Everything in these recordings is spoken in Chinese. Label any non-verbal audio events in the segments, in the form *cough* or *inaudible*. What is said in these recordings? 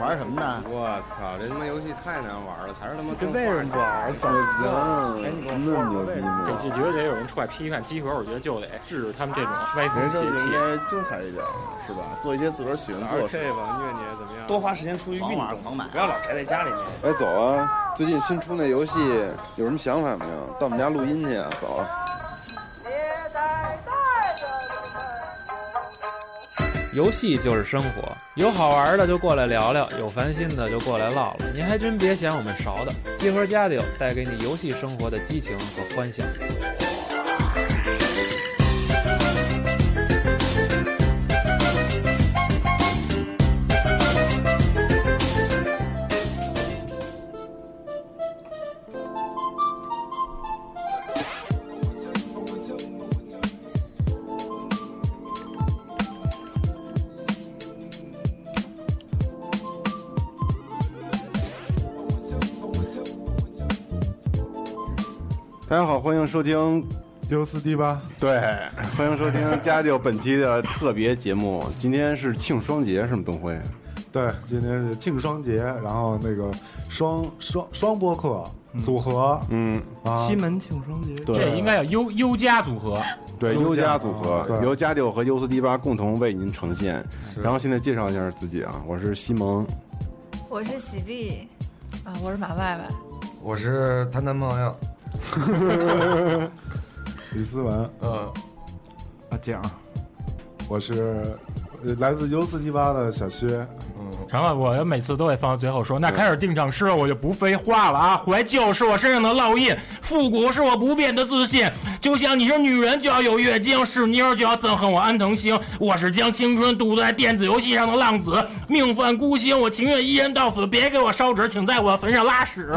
玩什么呢？我操，这他妈游戏太难玩了，还是他妈跟为什么不玩？怎么脏？那么牛逼吗？这就觉得得有人出来批判集合，我觉得就得制止他们这种歪风邪气。应该精彩一点，是吧？做一些自个儿喜欢做的事吧，虐你怎么样？多花时间出去运动，不要老宅在家里面。哎，走啊！最近新出那游戏有什么想法没有？到我们家录音去啊！走。游戏就是生活，有好玩的就过来聊聊，有烦心的就过来唠唠。您还真别嫌我们勺的，集合家里带给你游戏生活的激情和欢笑。收听六四 D 八。对，欢迎收听家教本期的特别节目。今天是庆双节，是吗？东辉。对，今天是庆双节，然后那个双双双播客组合，嗯啊，西门庆双节，这应该叫优优家组合。对，优家组合由家教和优四 D 八共同为您呈现。然后现在介绍一下自己啊，我是西蒙，我是喜力，啊，我是马外外，我是他男朋友。*laughs* 李思文，嗯，阿蒋，我是来自 U 四七八的小薛。成了，我每次都会放到最后说，那开始定场诗了，我就不废话了啊！怀旧是我身上的烙印，复古是我不变的自信。就像你是女人就要有月经，是妞就要憎恨我安藤星。我是将青春赌在电子游戏上的浪子，命犯孤星，我情愿一人到死，别给我烧纸，请在我坟上拉屎。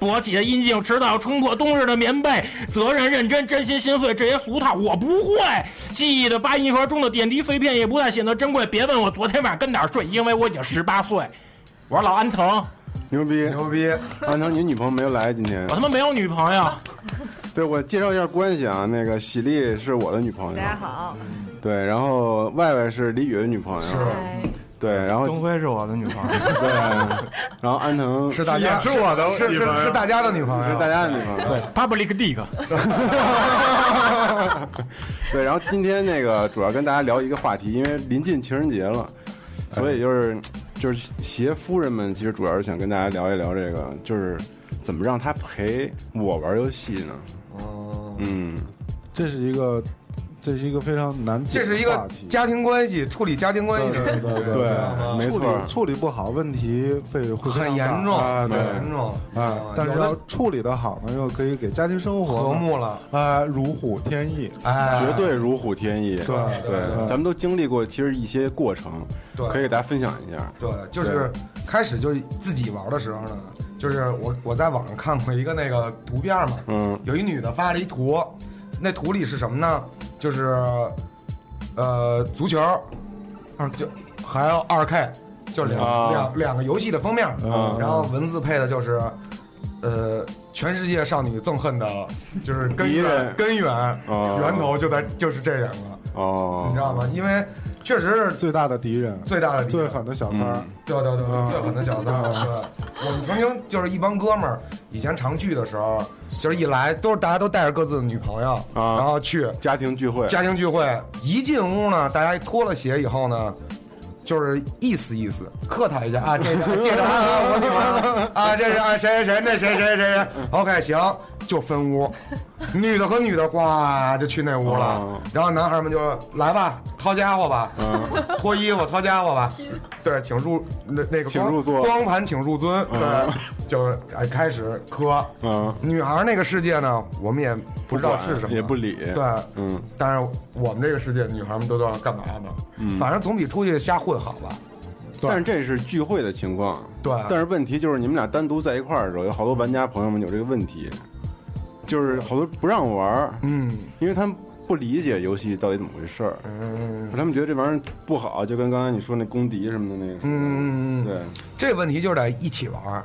勃起的阴茎，迟早冲破冬日的棉被。责任、认真、真心、心碎，这些俗套我不会。记忆的八音盒中的点滴碎片也不再显得珍贵。别问我昨天晚上跟哪儿睡，因为我已经十八。岁，我是老安藤，牛逼牛逼！安藤，你女朋友没有来今天？我他妈没有女朋友。*laughs* 对，我介绍一下关系啊，那个喜力是我的女朋友。大家好。对，然后外外是李宇的女朋友。是。对，然后东辉是我的女朋友。*laughs* 对。然后安藤是大家是我的，是是是大家的女朋友，是大家的女朋友。*laughs* 对，Public Dick。对，然后今天那个主要跟大家聊一个话题，因为临近情人节了，所以就是。就是携夫人们，其实主要是想跟大家聊一聊这个，就是怎么让他陪我玩游戏呢？哦，嗯，这是一个，这是一个非常难解这是一个家庭关系处理家庭关系的，对对，没错，处理。不好问题会会很严重，很严重啊。但是要处理的好呢，又可以给家庭生活和睦了。啊，如虎添翼，哎，绝对如虎添翼。对对，咱们都经历过，其实一些过程。对，可以给大家分享一下。对，就是开始就是自己玩的时候呢，就是我我在网上看过一个那个图片嘛，嗯，有一女的发了一图，那图里是什么呢？就是呃足球，二就还有二 K，就两两两个游戏的封面，然后文字配的就是呃全世界少女憎恨的，就是根源根源源头就在就是这两个哦，你知道吗？因为。确实是最大的敌人，最大的最狠的小三儿，对对对，最狠的小三儿。对，我们曾经就是一帮哥们儿，以前常聚的时候，就是一来都是大家都带着各自的女朋友，然后去。家庭聚会。家庭聚会。一进屋呢，大家脱了鞋以后呢。就是意思意思，客套一下啊，这个介绍啊，我女朋友啊，这是啊谁谁谁那谁谁谁谁，OK 行，就分屋，*laughs* 女的和女的呱就去那屋了，然后男孩们就来吧，掏家伙吧，脱衣服掏家伙吧，*laughs* 对，请入那那个请入座，光盘请入尊，对，就哎开始磕，嗯，女孩那个世界呢，我们也不知道是什么，也不理，对，嗯，但是我们这个世界，女孩们都知道干嘛呢，嗯，反正总比出去瞎混。好吧，但是这是聚会的情况，对。但是问题就是你们俩单独在一块儿的时候，有好多玩家朋友们有这个问题，就是好多不让玩儿，嗯，因为他们不理解游戏到底怎么回事儿，嗯，他们觉得这玩意儿不好，就跟刚才你说那公敌什么的那个，嗯，对。这个问题就是得一起玩儿，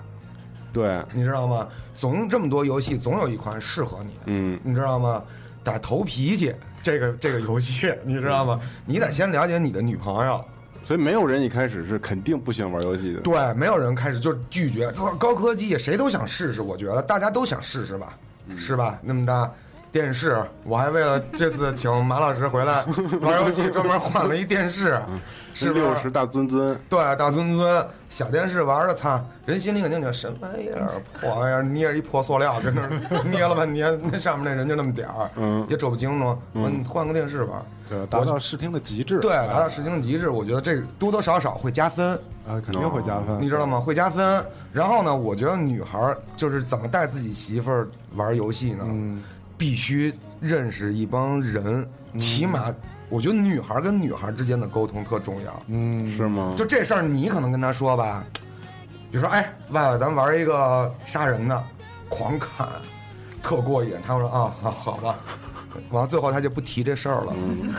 对，你知道吗？总这么多游戏，总有一款适合你，嗯，你知道吗？得投脾气，这个这个游戏，*laughs* 你知道吗？你得先了解你的女朋友。所以没有人一开始是肯定不喜欢玩游戏的。对，没有人开始就拒绝高科技，谁都想试试。我觉得大家都想试试吧，嗯是吧？那么大电视，我还为了这次 *laughs* 请马老师回来 *laughs* 玩游戏，专门换了一电视，是六十大尊尊，对，大尊尊小电视玩的，操，人心里肯定觉得什么玩意儿，破玩意儿，捏着一破塑料，跟 *laughs* 那捏了半天，那上面那人就那么点儿，嗯也瞅不清楚。我说你换个电视玩，对，达到视听的极致，对，达到视听的极致，我觉得这多多少少会加分。啊，肯定会加分，你知道吗？会加分。然后呢，我觉得女孩就是怎么带自己媳妇儿玩游戏呢？嗯，必须认识一帮人，起码我觉得女孩儿跟女孩儿之间的沟通特重要。嗯，是吗？就这事儿，你可能跟她说吧，比如说，哎，外外咱玩一个杀人的，狂砍，特过瘾。她说啊啊，好吧。完了，最后他就不提这事儿了、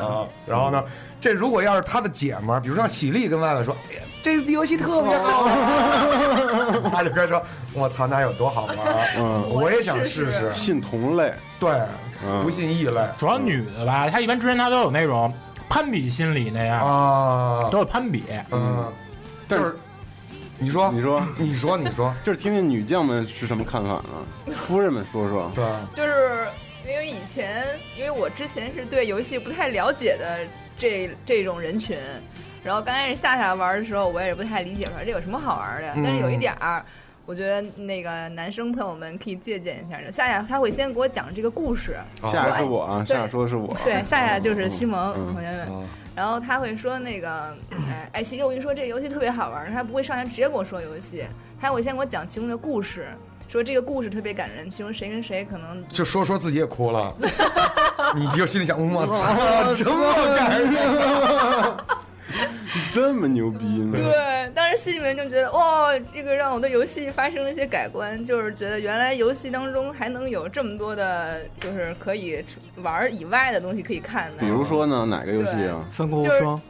啊。然后呢，这如果要是他的姐们儿，比如说像喜力跟外外说，哎呀，这游戏特别好玩，*laughs* 她就该说，我操，那有多好玩儿？嗯，我也想试试。信同类，对，嗯不信异类主要女的吧，她一般之前她都有那种攀比心理那样，啊都。有攀比。嗯，但就是是你说，你说你说，你说，就是听听女将们是什么看法呢？夫人们说说，对。就是因为以前，因为我之前是对游戏不太了解的这这种人群，然后刚开始夏夏玩的时候，我也是不太理解，说这有什么好玩的。嗯。但是有一点儿，我觉得那个男生朋友们可以借鉴一下。夏夏他会先给我讲这个故事，夏夏是我啊，夏夏说的是我，对，夏夏就是西蒙嗯同学们。啊然后他会说那个，哎，哎，琪琪，我跟你说这个游戏特别好玩儿，他不会上来直接跟我说游戏，他会先给我讲其中的故事，说这个故事特别感人，其中谁跟谁可能就说说自己也哭了，*laughs* 你就心里想，我操，这么感人，*laughs* 这么牛逼呢？对，当时心里面就觉得哇，这个让我对游戏发生了一些改观，就是觉得原来游戏当中还能有这么多的，就是可以玩以外的东西可以看的比。如说呢，哪个游戏啊？三国无就是双，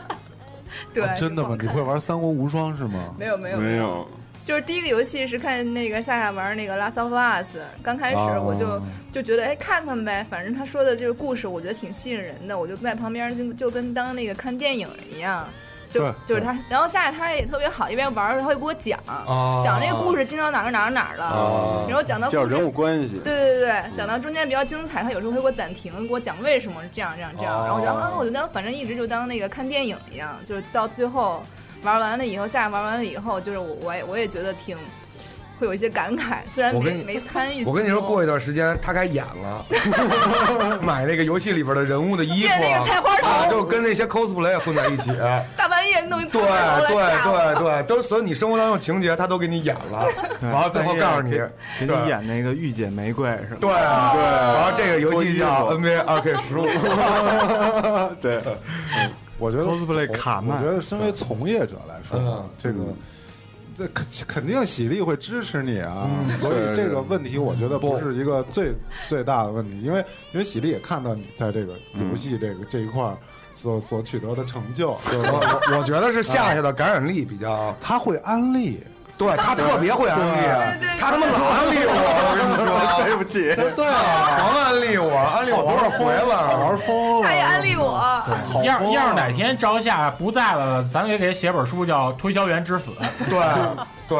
*laughs* 对，啊真的吗？你会玩三国无双是吗？没有没有没有，就是第一个游戏是看那个夏夏玩那个《Last of Us》，刚开始哦我就、就觉得哎看看呗，反正他说的就是故事，我觉得挺吸引人的，我就在旁边就就跟当那个看电影一样，就就是他，然后夏夏他也特别好，一边玩儿他会给我讲、啊讲这个故事进到哪儿哪儿哪儿了，啊然后讲到人物关系。对对对对，讲到中间比较精彩，他有时候会给我暂停，给我讲为什么这样这样这样，哦然后我就啊，我就当反正一直就当那个看电影一样，就是到最后玩完了以后，下玩完了以后，就是我我也我也觉得挺会有一些感慨，虽然跟你没没参与。我跟你说，过一段时间他该演了，*laughs* 买那个游戏里边的人物的衣服，那个菜花头。啊，就跟那些 cosplay 混在一起。大半夜弄一对对对对，都所有你生活当中情节，他都给你演了，然后最后告诉你，给给你演那个御姐玫瑰是吧？对啊对，然后这个游戏叫 NBA 二 K 十五，*laughs* 对，我觉得 cosplay 卡我觉得身为从业者来说这个。这肯肯定喜力会支持你啊，嗯所以这个问题我觉得不是一个最最大的问题，因为因为喜力也看到你在这个游戏这个这一块所所取得的成就，我我觉得是夏夏的感染力比较，他会安利，对他特别会安利他他妈老安利我，我跟你说，对不起，对啊，狂安利我，安利我多少回了，玩疯了，他也安利我，要要是啊哪天朝夏不在了，咱也给他写本书叫《推销员之死》。对对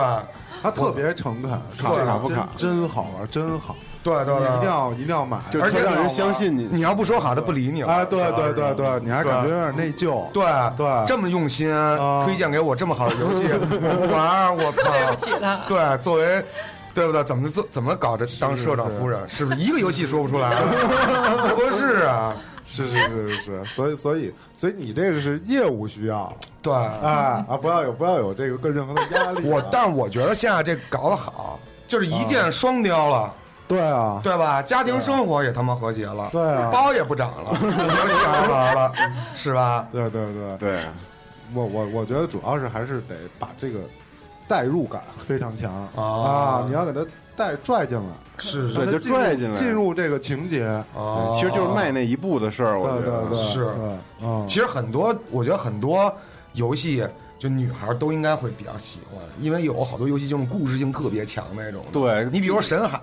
他特别诚恳，说这个卡不卡真真好玩，真好，对对对一定，要一定要买，而且让人相信你。你要不说好，他不理你了。哎，对对对对，你还感觉有点内疚，对对这么用心啊推荐给我这么好的游戏，*laughs* 我不玩，我操！对不起他。对，作为对不对？怎么做怎么搞这当社长夫人？是不是一个游戏说不出来？*laughs* 不合适啊！是是是是是，所以所以所以你这个是业务需要，对，哎啊，不要有不要有这个跟任何的压力啊。我但是我觉得现在这搞得好，就是一箭双雕了，对啊，对吧？家庭生活也他妈和谐了，对啊。包也不长了，*laughs* 有小孩了，是吧？对对对，对，我我我觉得主要是还是得把这个代入感非常强。啊啊，你要给他带拽进来，是是。就让他进入拽进来。进入这个情节，啊其实就是迈那一步的事儿，我对觉得。对对，是。对，嗯，其实很多，我觉得很多游戏，就女孩都应该会比较喜欢，因为有好多游戏就是故事性特别强那种。对你比如说《神海》，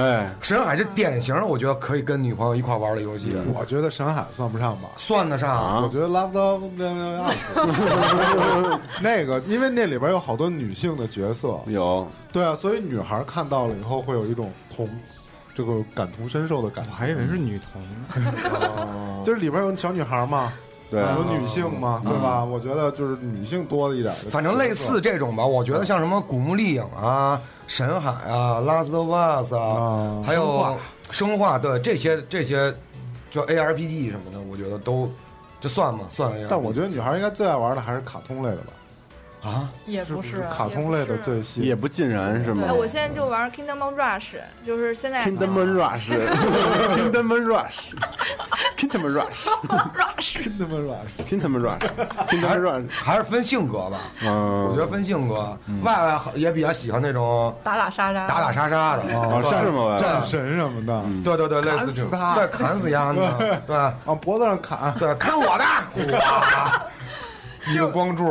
哎，神海是典型的，我觉得可以跟女朋友一块玩的游戏，我觉得神海算不上吧。算得上。啊我觉得 Love Love Love *laughs* 那个，因为那里边有好多女性的角色，有对啊，所以女孩看到了以后会有一种同这个感同身受的感觉。我还以为是女同。*laughs* 就是里边有小女孩嘛，对。有女性嘛，对吧？我觉得就是女性多了一点的，反正类似这种吧，我觉得像什么《古墓丽影》啊、神海啊、Last of Us 啊，啊，还有生化，对这些这些，就 ARPG 什么的，我觉得都就算嘛？算 ARPG。但我觉得女孩应该最爱玩的还是卡通类的吧，啊，也不是啊卡通类的最新也不尽然是吗哎，我现在就玩 Kingdom Rush，就是现在？Kingdom Rush，Kingdom Rush，Kingdom *laughs* Rush，Kingdom。Rush，Kingdom Rush，Kingdom *laughs* *laughs* Rush，还是分性格吧。嗯，我觉得分性格，外外也比较喜欢那种打打杀杀，打打杀杀的，哦是吗？战神什么的，对对对，类砍似这种，死他对，砍死丫的，对往脖子上砍。对，看我的，哇，一个光柱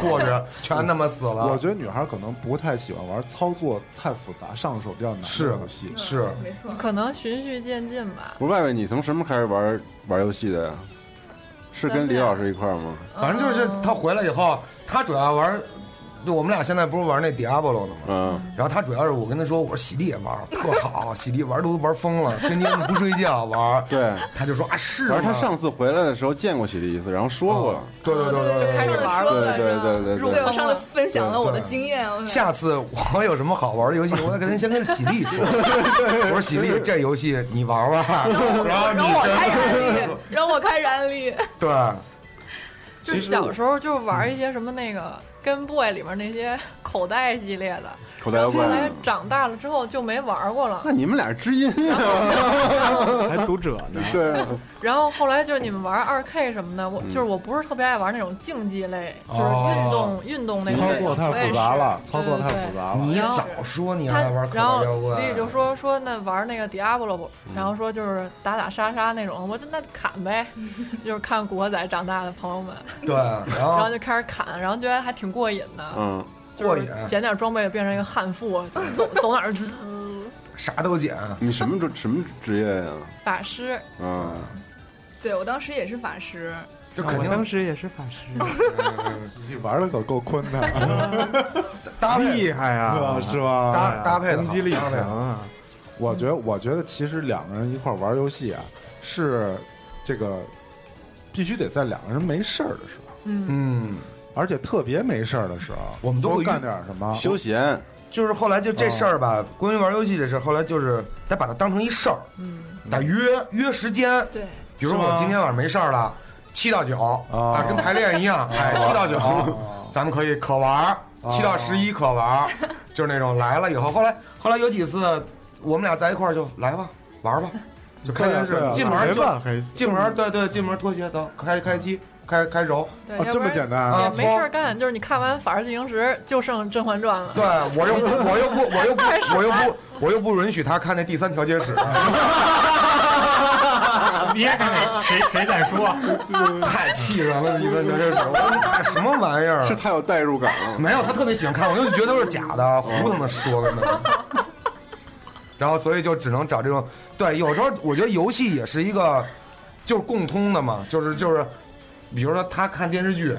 过去，全他妈死了。我觉得女孩可能不太喜欢玩操作太复杂、上手比较难的是游戏。是，没错，可能循序渐进吧。不是外外，你从什么开始玩玩游戏的呀？是跟李老师一块吗？反正就是他回来以后，他主要玩，就我们俩现在不是玩那 Diablo 呢吗？嗯，然后他主要是我跟他说，我说喜力也玩，特好，喜力玩都玩疯了，天天不睡觉玩。对。他就说啊是吗，而他上次回来的时候见过喜力一次，然后说过了。对对对对对，就开始玩了，对对对对对对我上次分享了我的经验，下次我有什么好玩的游戏，我得跟先跟喜力说。*laughs* 我说喜力，这游戏你玩玩，然后你让我开燃跟力，让我开燃力。对，就是小时候就玩一些什么那个跟 boy 里面那些口袋系列的，口袋妖怪后来。长大了之后就没玩过了。那你们俩知音啊？*laughs* 还读者呢。对，*laughs* 然后后来就是你们玩二 K 什么的，我就是我不是特别爱玩那种竞技类，就是运动运动那种。操作太复杂了，操作太对对复杂了。你然后早说你玩口袋然后妖怪，李宇就说说那玩那个 Diablo 不，然后说就是打打杀杀那种，我就那砍呗，*laughs* 就是看古惑仔长大的朋友们，对，然后就开始砍，然后觉得还挺过瘾的，嗯，过瘾，捡点装备变成一个悍妇，走走哪儿滋，*laughs* 啥都捡。你什么职什么职业呀？*laughs* 法师，嗯，对我当时也是法师，就肯定我当时也是法师，你玩的可够坤的，搭配厉害啊，是吧？搭搭配攻击力强啊。我觉得，我觉得其实两个人一块玩游戏啊，是这个必须得在两个人没事儿的时候，嗯，嗯，而且特别没事儿的时候，我们都会干点什么。休闲，就是后来就这事儿吧，关于玩游戏这事儿，后来就是得把它当成一事儿，嗯，得约约时间。对，比如说我今天晚上没事儿了，七到九哦。啊，跟排练一样，哎，七到九，咱们可以可玩儿，七到十一可玩儿，就是那种来了以后，后来后来有几次我们俩在一块儿就来吧，玩儿吧，就开电视进门就进门，对对，进门脱鞋走，开开机，开开揉，对，啊，这么简单啊没事干，就是你看完《法制进行时》就剩《甄嬛传》了。对我又不我又不我又不我又不我又不允许他看那第三调解室，*laughs* 别看那谁谁在说，*laughs* 太气人了，第三调解室，我说你看什么玩意儿？是太有代入感了。没有，他特别喜欢看，我就觉得都是假的，胡他妈说的呢。*laughs* 然后所以就只能找这种，对，有时候我觉得游戏也是一个，就是共通的嘛，就是就是，比如说他看电视剧，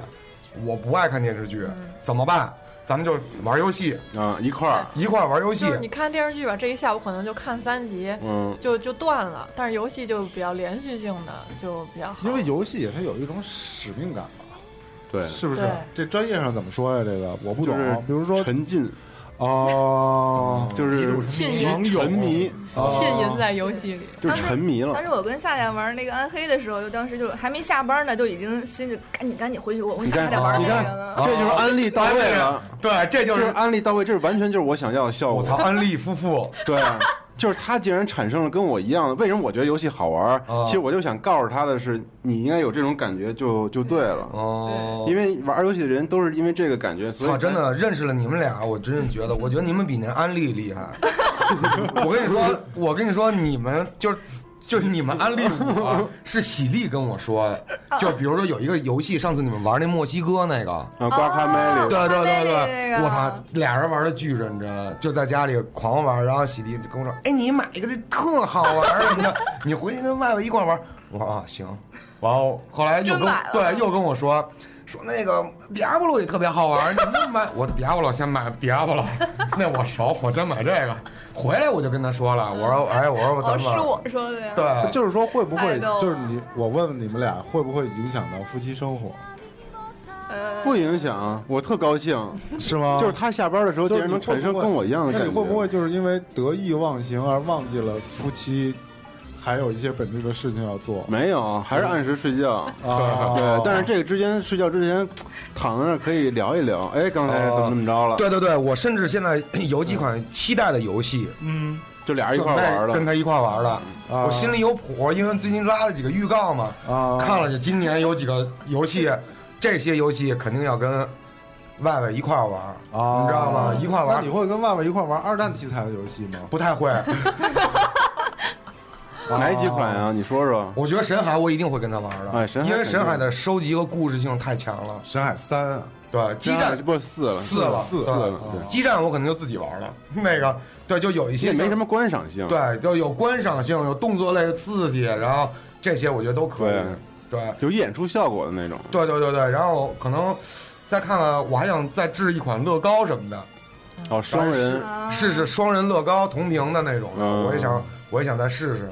我不爱看电视剧，怎么办？咱们就玩游戏，啊，一块儿，一块儿玩游戏就。是你看电视剧吧，这一下午可能就看三集，嗯，就就断了。但是游戏就比较连续性的，就比较好。因为游戏它有一种使命感吧，对，是不是？这专业上怎么说呀？这个我不懂就是。比如说，沉浸，哦，*laughs* 就是浸淫沉迷，浸淫在游戏里。就沉迷了当。时我跟夏夏玩那个暗黑的时候，就当时就还没下班呢，就已经心里赶紧赶紧回去，我我你看下还得玩你看那个这就是安利到位了，对，这就就是是安利到位，这是完全就是我想要的效果。我操，安利夫妇，对，就是他竟然产生了跟我一样的。为什么我觉得游戏好玩其实我就想告诉他的是，你应该有这种感觉就就对了。哦因为玩游戏的人都是因为这个感觉，所以操，真的认识了你们俩，我真是觉得，我觉得你们比那安利厉害。*laughs* 我跟你说，我跟你说，你们就是就是你们安利我，*laughs* 是喜力跟我说的。就比如说有一个游戏，上次你们玩那墨西哥那个，啊，刮卡梅里，对对对对，我操，俩人玩的巨认真，就在家里狂玩。然后喜力就跟我说：“哎，你买一个这特好玩什么的，*laughs* 你回去跟外边一块玩。”我说：“啊，行。”然后后来又跟对又跟我说。说那个迪亚波罗也特别好玩，你们买 *laughs* 我迪亚波罗先买迪亚波罗，那我熟，我先买这个。回来我就跟他说了，我说哎，我说哦，咱们是我说的呀。对，就是说会不会就是你我问问你们俩会不会影响到夫妻生活，呃，不影响，我特高兴。是吗？就是他下班的时候，竟然能产生跟我一样的那感觉。你会不会就是因为得意忘形而忘记了夫妻还有一些本质的事情要做？没有，还是按时睡觉。*laughs* 啊，对，但是这个之间睡觉之前，躺在那可以聊一聊。哎，刚才怎么怎么着了？对对对，我甚至现在有几款期待的游戏，嗯就俩人一块玩了。跟他一块玩的。啊，我心里有谱，因为最近拉了几个预告嘛，啊看了就今年有几个游戏，这些游戏肯定要跟外外一块玩，啊，你知道吗？一块玩那你会跟外外一块玩二战题材的游戏吗？不太会。*laughs* 哪几款啊？你说说。我觉得神海我一定会跟他玩的，哎神海因为神海的收集和故事性太强了。神海三啊，对，激战不四了，四了对四四了。对，激战我可能就自己玩了，*laughs* 那个对，就有一些。也没什么观赏性。对，就有观赏性，有动作类的刺激，然后这些我觉得都可以。对，有演出效果的那种。对对对对，然后可能再看看，我还想再制一款乐高什么的，哦，双人。啊试试双人乐高同屏的那种的，嗯我也想，我也想再试试。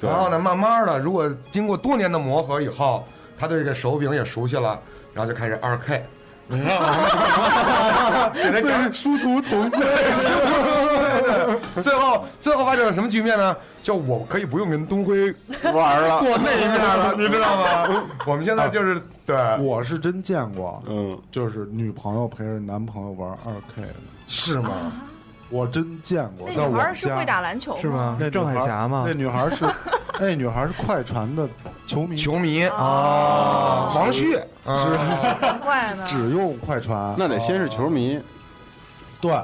对然后呢，慢慢的，如果经过多年的磨合以后，他对这个手柄也熟悉了，然后就开始二 K，你知道吗？给他讲殊途同归。最后最后发展了什么局面呢？就我可以不用跟东辉玩了。过那一面了，你知道吗？*laughs* 我们现在就是对，我是真见过，嗯，就是女朋友陪着男朋友玩二 K 的，是吗？我真见过，那在我们女孩是会。打篮球是吗？那郑海霞吗那？女孩是，*laughs* 那女孩是快船的球迷，球迷啊王旭是难怪呢。只用快船。那得先是球迷。对，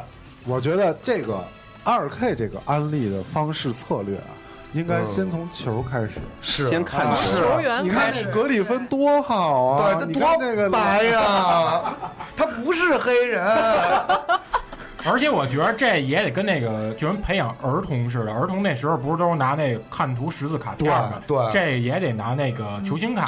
我觉得这个二 K 这个安利的方式策略啊，应该嗯先从球开始。是先看啊球你看格里芬多好啊！对，他多看那个白呀，*laughs* 他不是黑人。而且我觉得这也得跟那个就跟培养儿童似的，儿童那时候不是都是拿那个看图识字卡片吗？对对这也得拿那个球星卡，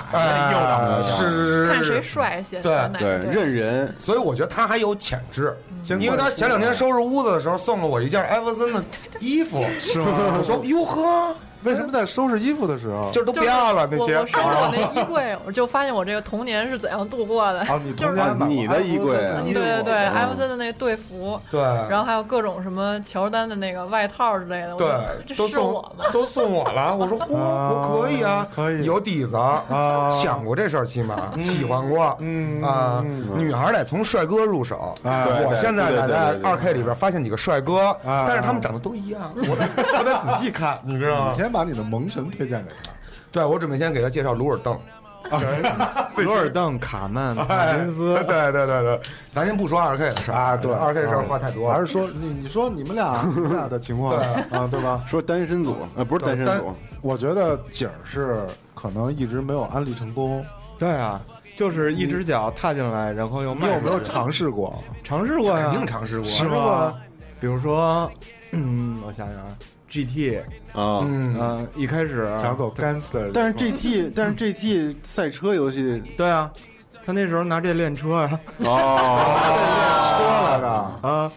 是，看谁帅些对对，认人。所以我觉得他还有潜质，因为他前两天收拾屋子的时候送了我一件艾弗森的衣服，是吗我？说哟呵，为什么在收拾衣服的时候？就是都不要了那些。我我收拾我那衣柜，*laughs* 我就发现我这个童年是怎样度过的。啊，你就是童年你的衣柜对对对，嗯艾弗森的那个队服，对，然后还有各种什么乔丹的那个外套之类的。对，这都送是我吗？*laughs* 都送我了。我说嚯，*laughs* 啊我可以啊，可以有底子，啊，想过这事儿，起码喜欢过。嗯啊，嗯女孩得从帅哥入手。我现在得在二 K 里边发现几个帅哥，啊但是他们长得都一样，我得我得仔细看，你知道吗你？先把你的萌神推荐给他。对，我准备先给他介绍鲁尔邓。罗 *laughs* 尔邓、卡曼、马哎，金斯对，对对对，咱先不说二 K 的事儿啊对二 K 的事儿话太多了。还是说你你说你们俩 *laughs* 你们俩的情况对啊，对吧？说单身组，呃，不是单身组，我觉得景儿是可能一直没有安利成功。对啊，就是一只脚踏进来，然后又你有没有尝试过？尝试过呀？肯定尝试过，尝试过啊。比如说，嗯，我想想啊，GT，啊。嗯，嗯，一开始想走 gangster，但是 GT，但是 GT 赛车游戏对啊，他那时候拿这练车啊，哦，*laughs* 练车来着，啊，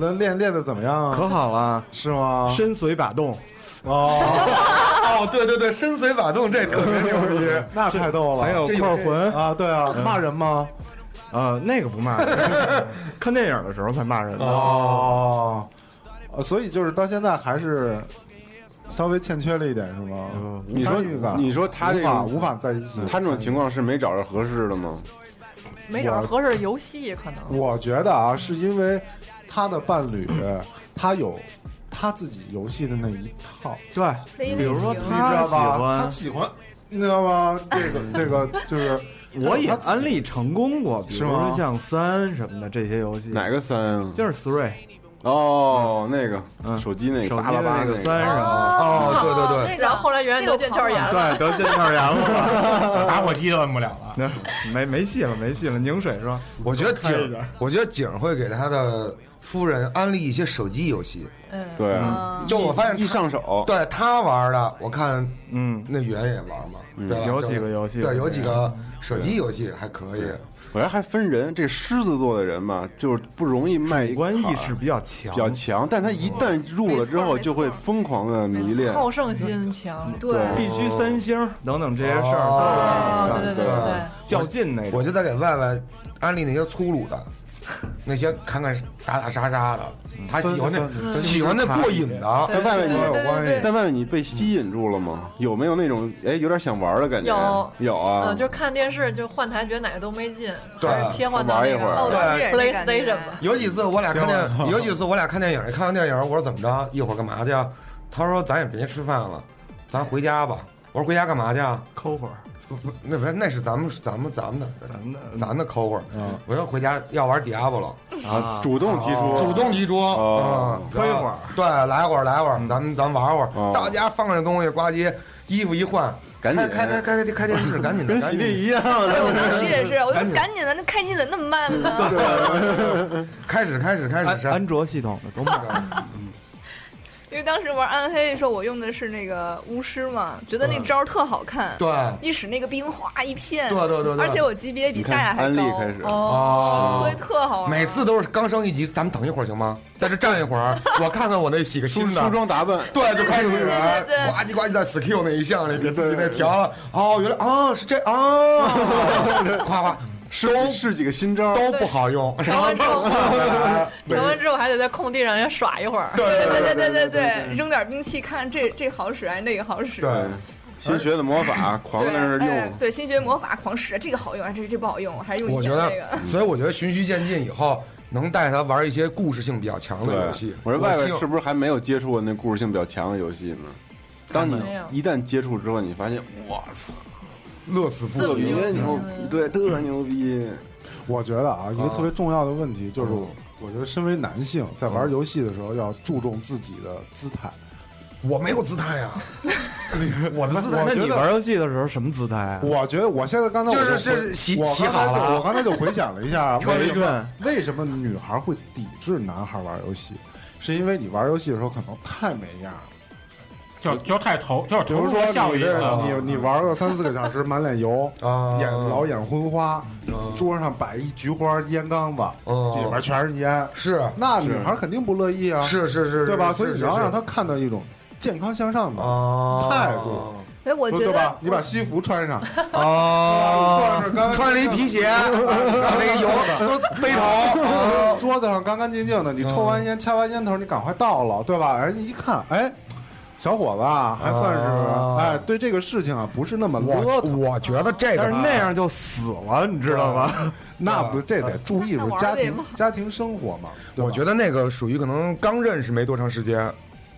那练练的怎么样啊？可好了，是吗？深随把动，哦，*laughs* 哦，对对对，深随法动这特别牛逼。*laughs* 那太逗了。还有这有这块魂，啊，对啊，骂人吗？呃，那个不骂人，看电影的时候才骂人的。哦，呃所以就是到现在还是稍微欠缺了一点，是吗？嗯你说参与感你说他这个无法无法在一起。他这种情况是没找着合适的吗？没找着合适的游戏，可能。我觉得啊，是因为他的伴侣他有他自己游戏的那一套，对，非比如说他喜道吧？他，喜欢，你知道吗？这个这个 *laughs* 就是我也安利成功过，比是吗如说像三什么的这些游戏，哪个三啊？就是 three，哦，那个嗯手机那个手机八八八那个三什么？哦，对对对，那个然后后来原来得腱鞘炎了，对，得腱鞘炎了打火机都摁不了了。*laughs* 没没戏了，没戏了，拧水是吧？我觉得景我觉得景会给他的夫人安利一些手机游戏。嗯，对，嗯就我发现一上手，对他玩的，我看嗯，那圆也玩嘛，嗯对？有几个游戏对，有几个手机游戏还可以。我觉得还分人，这狮子座的人嘛，就是不容易迈一主观意识比较强，比较强，但他一旦入了之后，就会疯狂的迷恋。好胜心强，对，必须三星等等这些事哦儿对对对对对，较劲那个。我就在给外外安利那些粗鲁的，那些砍砍打打杀杀的，他喜欢那嗯喜欢那过瘾的。对在外面你对对对对在外面你被吸引住了吗？有没有那种哎有点想玩的感觉？有有啊嗯，，就是看电视就换台，觉得哪个都没劲，对切换到那玩一会儿个哦，对 PlayStation 吧。有几次我俩看电，*laughs* 有几次我俩看电影，看完电影我说怎么着，一会儿干嘛去啊？他说咱也别吃饭了，咱回家吧。我说回家干嘛去啊？抠会儿，不不，那不是那是咱们咱们咱们的咱们的咱的抠会儿。嗯我要回家要玩 Diablo，啊，主动提出，主动提出，哦嗯，推会儿，对，来会儿来会儿，咱们咱玩会儿哦。到家放下东西，呱唧，衣服一换，赶紧开开开开开电视，赶紧的，跟喜赶紧力一样，我当时也是，我就赶紧的，那开机怎么那么慢呢？开始开始开始删。安安卓系统的都不干。*laughs* 因为当时玩暗黑的时候，我用的是那个巫师嘛，觉得那招特好看，对一使那个冰哗一片，对对对对，而且我级别比夏亚还高，安利开始，哦所以特好玩。每次都是刚升一级，咱们等一会儿行吗？在这站一会儿，*laughs* 我看看我那洗个新的梳。妆打扮，*laughs* 对，就开始对对对对呱唧呱唧在 skill 那一项里给自己那调了。哦，原来哦是这哦，*laughs* 夸夸试试几个新招，都不好用。调完之后，对调完之后还得在空地上先耍一会儿。对对对对对对，扔点兵器，看这这好使还是那个好使。对，新学的魔法，狂在那用，对，新学魔法狂使，这个好用啊，这这不好用，还是用以我觉得前那个。，所以我觉得循序渐进以后，能带他玩一些故事性比较强的游戏。我说外希望外是不是还没有接触过那故事性比较强的游戏呢？当你一旦接触之后，你发现哇塞，乐此不特疲。别牛，对，特牛逼。我觉得啊，一个啊特别重要的问题就是嗯，我觉得身为男性，在玩游戏的时候要注重自己的姿态。我没有姿态呀，*laughs* 我的姿态那你玩游戏的时候什么姿态啊？我觉得我现在刚才我就是回是洗我洗刚才就好了我刚才就回想了一下，*laughs* 为什么为什么女孩会抵制男孩玩游戏？是因为你玩游戏的时候可能太没样了。就就太投，就是投入比如说你你你玩个三四个小时，满脸油，*laughs* 啊眼老眼昏花，嗯桌上摆一菊花烟缸子，嗯里边全是烟，是那女孩肯定不乐意啊，是是是，对吧？是所以你要让她看到一种健康向上的啊态度，哎，我觉得不对吧？你把西服穿上，*laughs* 啊坐着刚穿了一皮鞋，然后那个油都背头，*laughs* 桌子上干干净净的，你抽完烟、掐完烟头，你赶快倒了，对吧？人家一看，哎，小伙子啊，还算是啊哎，对这个事情啊，不是那么我。我觉得这个但是那样就死了，你知道吗？*laughs* 那不，这得注意是家庭家庭生活嘛。我觉得那个属于可能刚认识没多长时间，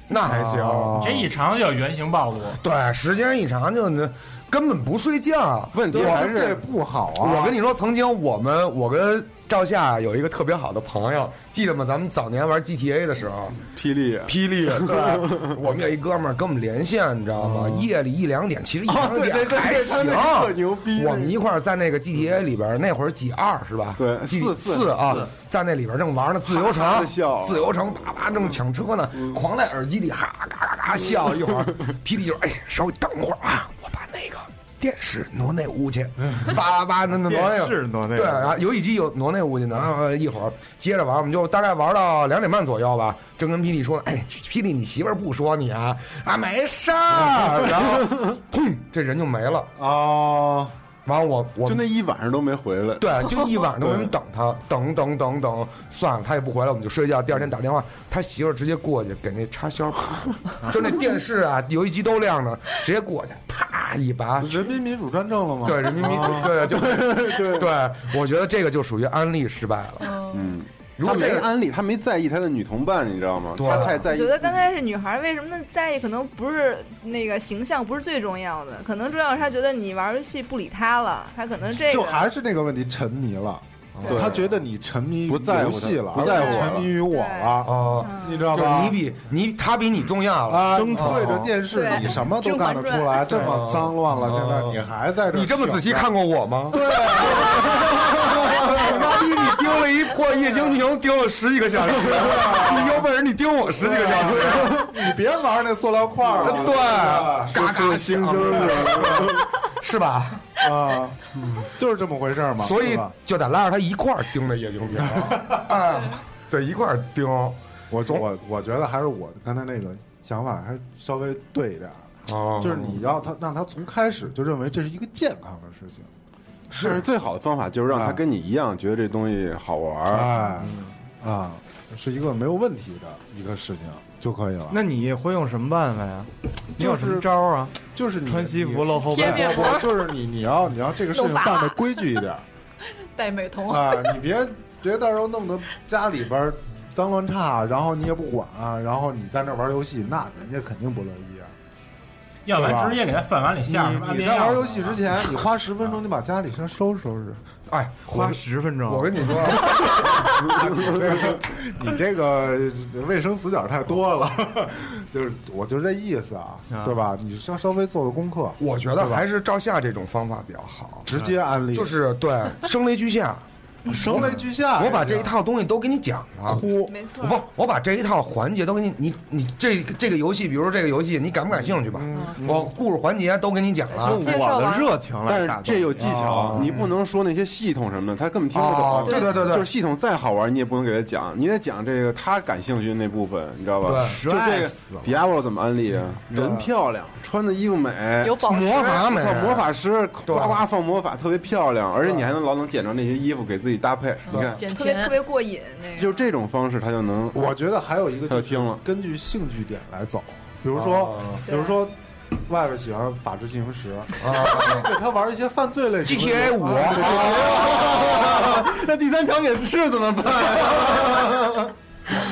那还行。你这一长就原形暴露，对，时间一长就那根本不睡觉。问题还是这不好啊。我跟你说，曾经我们我跟赵夏有一个特别好的朋友，记得吗？咱们早年玩 GTA 的时候，霹雳，霹雳，对，*laughs* 我们有一哥们儿跟我们连线，你知道吗？夜里一两点，其实一哦两点还行。那个特牛逼，我们一块儿在那个 GTA 里边，那会儿几二是吧？对几四四四啊，在那里边正玩呢，自由城，自由城叭叭正抢车呢，狂在耳机里哈嘎嘎嘎笑。一会儿，霹雳就说：“哎，稍微等会儿啊，我把那个电视挪那屋去，叭叭叭那那挪那电个。”视挪那对，然后游戏机有挪那屋去呢，然后一会儿接着玩，我们就大概玩到两点半左右吧。正跟霹雳说呢，哎，霹雳，你媳妇儿不说你啊？啊，没事儿。然后，砰，这人就没了。啊，完了我我就那一晚上都没回来。对，就一晚上都没 *laughs* 等他，等等等等，算了，他也不回来，我们就睡觉。第二天打电话，他媳妇儿直接过去给那插销，*laughs* 就那电视啊、游戏机都亮着，直接过去，啪一拔。人民民主专政了吗？对，人民民对就 *laughs* 对，我觉得这个就属于安利失败了。嗯，他如果这个没安利，他没在意他的女同伴，你知道吗？他太在意。我觉得刚开始女孩为什么呢在意，可能不是那个形象不是最重要的，可能重要是她觉得你玩游戏不理她了，她可能这个就还是那个问题，沉迷了。他觉得你沉迷于不游戏了，不在沉迷于我了，哦，你知道就是吧？你比你他比你重要了，啊，争宠对着电视你什么都干得出来，这么脏乱了，现在你还在这？你这么仔细看？过我吗？对，丢了一破液晶屏，丢了十几个小时，*laughs* 你有本事你丢我十几个小时。你别玩那塑料块了，对嘎嘎新响生是吧？啊，就是这么回事嘛。所以就得拉着他一块儿盯着液晶屏，*laughs* 啊，对，一块儿盯。我我我觉得还是我刚才那个想法还稍微对一点，哦就是你要他让他从开始就认为这是一个健康的事情，是最好的方法，就是让他跟你一样觉得这东西好玩儿。哎啊，是一个没有问题的一个事情就可以了。那你会用什么办法呀？你有什么招儿啊？就是你穿西服露后背，不不，就是你你要你要这个事情办的规矩一点儿 *laughs* 戴美瞳，啊，你别别到时候弄得家里边儿脏乱差，然后你也不管、然后你在那玩游戏，那人家肯定不乐意啊。要不然直接给他饭碗里下你你在玩游戏之前，*laughs* 你花十分钟，你把家里先收拾收拾。哎，花十分钟。我跟你说，你这个卫生死角太多了，就是我就这意思啊，啊对吧？你稍稍微做个功课，我觉得还是照下这种方法比较好，直接安利，就是对 *laughs* 声雷俱下。声泪俱下。我把这一套东西都给你讲了。哭，没错我。不，我把这一套环节都给你，你你这这个游戏，比如说这个游戏，你感不感兴趣吧？我故事环节都给你讲了。用我的热情但是来打这有技巧哦，你不能说那些系统什么的，他根本听不哦懂。对对对对就是系统再好玩，你也不能给他讲，你得讲这个他感兴趣的那部分，你知道吧？对就这个死了 Diablo 怎么安利啊？人漂亮，穿的衣服美，有，魔法美，魔法师对呱呱放魔法，特别漂亮，而且你还能老能捡着那些衣服给自己搭配。你看，特别特，别过瘾，那个。就这种方式，他就能。我觉得还有一个就听了。根据兴趣点来走，比如说，哦。比如说。外边喜欢《法制进行时》，啊，给他玩一些犯罪类型的 GTA 五。啊 *laughs* 那第三条也是怎么办？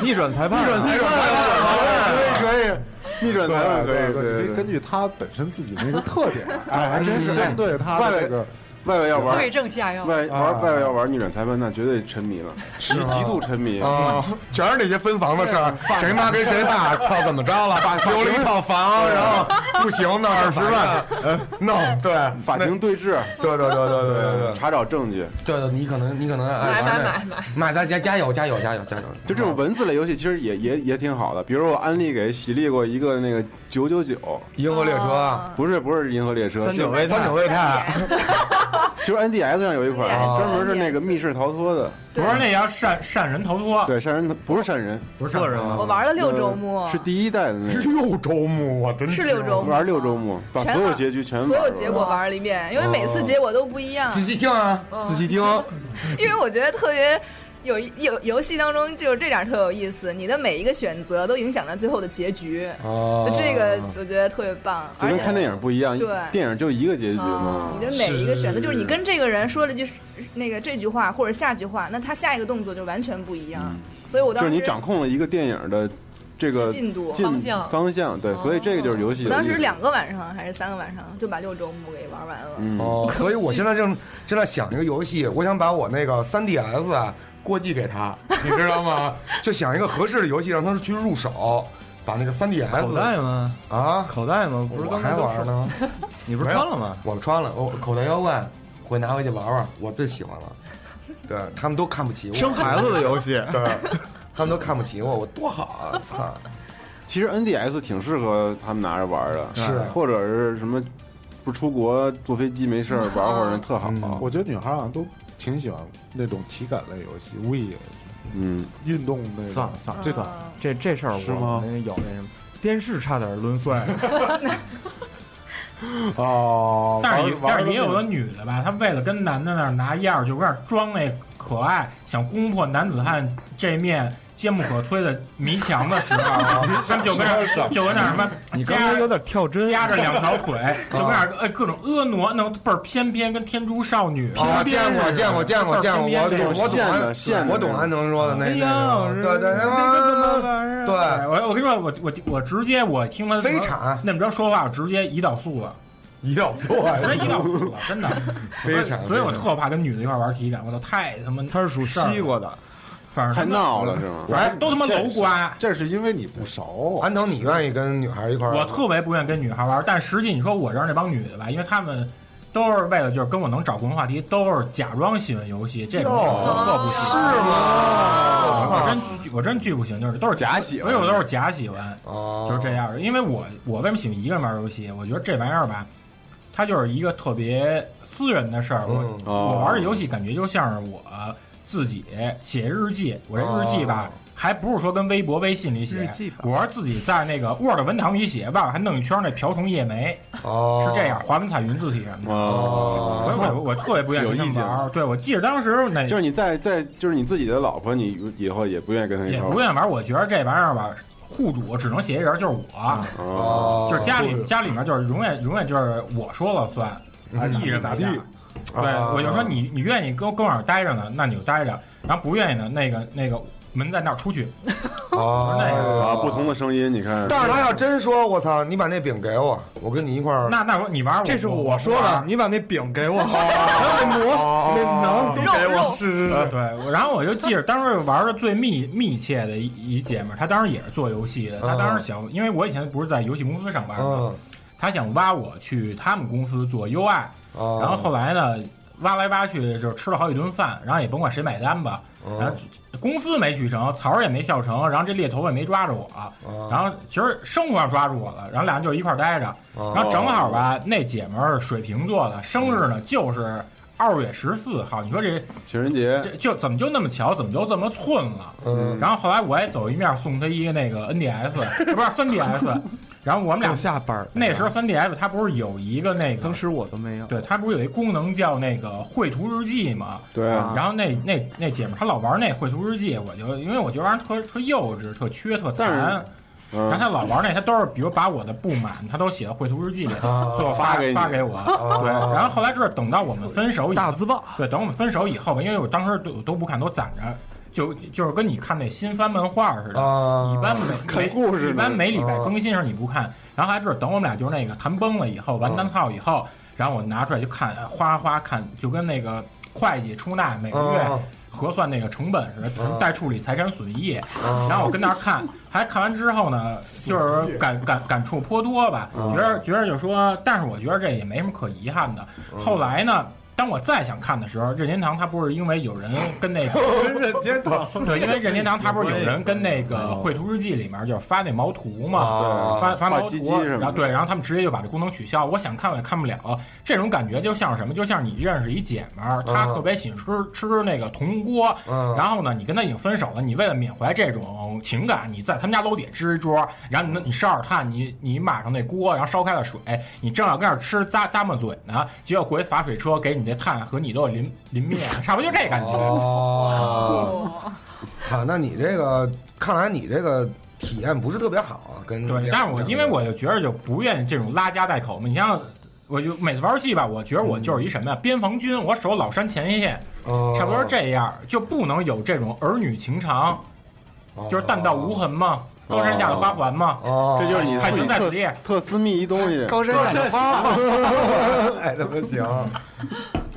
逆转裁判，逆转裁判可以可以，逆转裁判可以，可以根据他本身自己那个特点，*laughs* 哎还真是。针对他的这个外围要玩对症下药。外啊玩外围要玩逆转裁判，那绝对沉迷了，极吗极度沉迷。啊，全是那些分房的事儿，谁妈跟谁打，*laughs* 操，怎么着了？留了一套房，然后不行，那 *laughs* 二十万，弄对 *laughs* 法庭对峙，对对对对对对对查找证据，对对，你可能你可能爱买买买买，买，咱加加油加油加油加油！就这种文字类游戏，其实也也也挺好的。比如我安利给喜力过一个那个九九九，银河列车，啊不是不是银河列车，就三九位三九位太，*laughs* 就是 NDS 上有一款专门是那个密室逃脱的，不是那也要善善人逃脱，对，善人不是善人，不是恶人我玩了六周目，是第一代的那个，*laughs* 六周目，我真是六周目，玩六周目，把所有结局全玩所有结果玩了一遍，因为每次结果都不一样。仔细听啊，仔细听，*laughs* 因为我觉得特别有有游戏当中就是这点儿特有意思，你的每一个选择都影响了最后的结局。哦这个我觉得特别棒，而且就跟看电影不一样，对电影就一个结局嘛你。的每一个选择，就是你跟这个人说了句那个这句话或者下句话，那他下一个动作就完全不一样。所以我当时就是你掌控了一个电影的这个进度进方向方向，对，所以这个就是游戏我。当时两个晚上还是三个晚上就把六周目给玩完了。嗯，哦，*laughs* 所以我现在正正在想一个游戏，我想把我那个 3DS 啊过继给他，*laughs* 你知道吗？就想一个合适的游戏让他去入手，把那个三 DS *laughs* 口袋吗？啊，口袋吗？不是我还？玩呢，*laughs* 你不是穿了吗？我穿了，我口袋妖怪会拿回去玩玩，我最喜欢了。对他们都看不起我，生孩子的游戏，对，他们都看不起我，我多好啊！操，其实 NDS 挺适合他们拿着玩的，是或者是什么不出国坐飞机没事儿玩会儿，特好。嗯我觉得女孩好像都挺喜欢那种体感类游戏，We 嗯，运动那种。算了算了，这这算了，这这事儿是吗我那个有那什么，电视差点抡碎。*laughs* 哦，但是也玩但是也有的女的吧，她为了跟男的那儿拿样儿，就有点儿装那可爱，想攻破男子汉这面坚不可摧的迷墙的时候，*laughs* 他们就跟那就跟那什么你刚才有点跳针，夹着两条腿，就跟那儿哎各种婀娜，那倍儿翩翩，跟天竺少女。啊，见过见过见过见过，我懂我懂我懂安能说的那哎那呀，种，对对对，我我跟你说，我我我直接我听他非常那么着说话，我直接胰岛素了。胰岛素啊，真胰岛素了，真的。非常所以我特怕跟女的一块玩体感，我操，太他妈他是属西瓜的，反正太闹了是吗？反正都他妈楼瓜。这是因为你不熟。安藤，你愿意跟女孩一块儿？我特别不愿意跟女孩玩，但实际你说我这儿那帮女的吧，因为她们都是为了就是跟我能找共同话题，都是假装喜欢游戏，这种我特不喜欢。是吗？我真我真巨不行，就是都是假喜欢所以我都是假喜欢，哦，就是这样的。因为我我为什么喜欢一个人玩游戏？我觉得这玩意儿吧，它就是一个特别私人的事儿。我嗯我玩这游戏感觉就像是我自己写日记，我这日记吧。还不是说跟微博、微信里写我是自己在那个 Word 文档里写，外边还弄一圈那瓢虫叶梅，哦，是这样，华文彩云字体什么的。所以哦，我我特别不愿意跟他玩儿。对，我记得当时那就是你在在就是你自己的老婆，你以后也不愿意跟她一也块儿不愿意玩儿。我觉得这玩意儿吧，户主只能写一人，就是我，哦，就是家里家里面就是永远永远就是我说了算，爱咋意着地咋地。对，啊我就说你你愿意跟跟我这儿待着呢，那你就待着；然后不愿意呢，那个那个门在那儿出去。*laughs* 哦，那个啊，不同的声音，你看，但是他要真说，我操，你把那饼给我，我跟你一块儿。那那我你玩儿，这是我我说的，你把那饼给我，*laughs* 那馍那能都给我，是是是，对，然后我就记着当时玩的最密密切的一一姐们儿，她当时也是做游戏的，她当时想，因为我以前不是在游戏公司上班嘛，嗯，她想挖我去他们公司做 UI，哦。然后后来呢，挖来挖去就吃了好几顿饭，然后也甭管谁买单吧，然后公司没去成，曹儿也没笑成，然后这猎头也没抓着我，哦。然后其实生活上抓住我了，然后俩人就一块儿待着，哦。然后正好吧，那姐们儿水瓶座的，生日呢就是二月十四号，你说这情人节。这就怎么就那么巧，怎么就这么寸了？嗯，然后后来我也走一面送他一个那个 NDS，*laughs* 不是三 DS，然后我们俩下班儿那时候三 DS 它不是有一个那个当时我都没有，对，它不是有一功能叫那个绘图日记嘛？对啊，然后那那那姐们儿她老玩那绘图日记，我就因为我觉得玩意儿特特幼稚、特缺、特但残。然后嗯，她老玩那，她都是比如把我的不满，她都写到绘图日记里，啊最后发发给发给我。对，然后后来就是等到我们分手以后，大字报，对，等我们分手以后吧，因为我当时都都不看，都攒着，就就是跟你看那新番漫画似的。啊，一般每 *laughs* 看每故事一般每礼拜更新时候你不看，然后还是等我们俩就是那个谈崩了以后完单操以后，然后我拿出来就看，呃哗哗看，就跟那个会计出纳每个月啊核算那个成本似的嗯，待处理财产损益。啊然后我跟那儿看，还看完之后呢，就是感感感触颇多吧，嗯觉着觉着就说，但是我觉得这也没什么可遗憾的。嗯后来呢，当我再想看的时候，任天堂它不是因为有人跟那个 *laughs* 任天堂对，因为任天堂它不是有人跟那个绘图日记里面就是发那毛图嘛，啊发发毛图鸡鸡然后对，然后他们直接就把这功能取消。我想看我也看不了，这种感觉就像什么？就像你认识一姐们儿，她嗯特别喜欢吃吃那个铜锅，嗯，然后呢，你跟她已经分手了，你为了缅怀这种情感，你在他们家楼底下支一桌，然后你你烧点炭，你你码上那锅，然后烧开了水，你正要跟那儿吃咂咂摸嘴呢，结果过一洒水车给你这炭和你都有淋淋灭了，差不多就这感觉。哦，哦操，那你这个看来你这个体验不是特别好啊，跟对，但是我因为我就觉得就不愿意这种拉家带口嘛。你像，我就每次玩游戏吧，我觉得我就是一什么呀，边防军，我守老山前线，哦差不多是这样，就不能有这种儿女情长，就是弹道无痕嘛，高山下的花环嘛，哦，这就是你海自己特巡在此地。特私密一东西。*laughs* 高山下的花，*laughs* 哎，他妈行，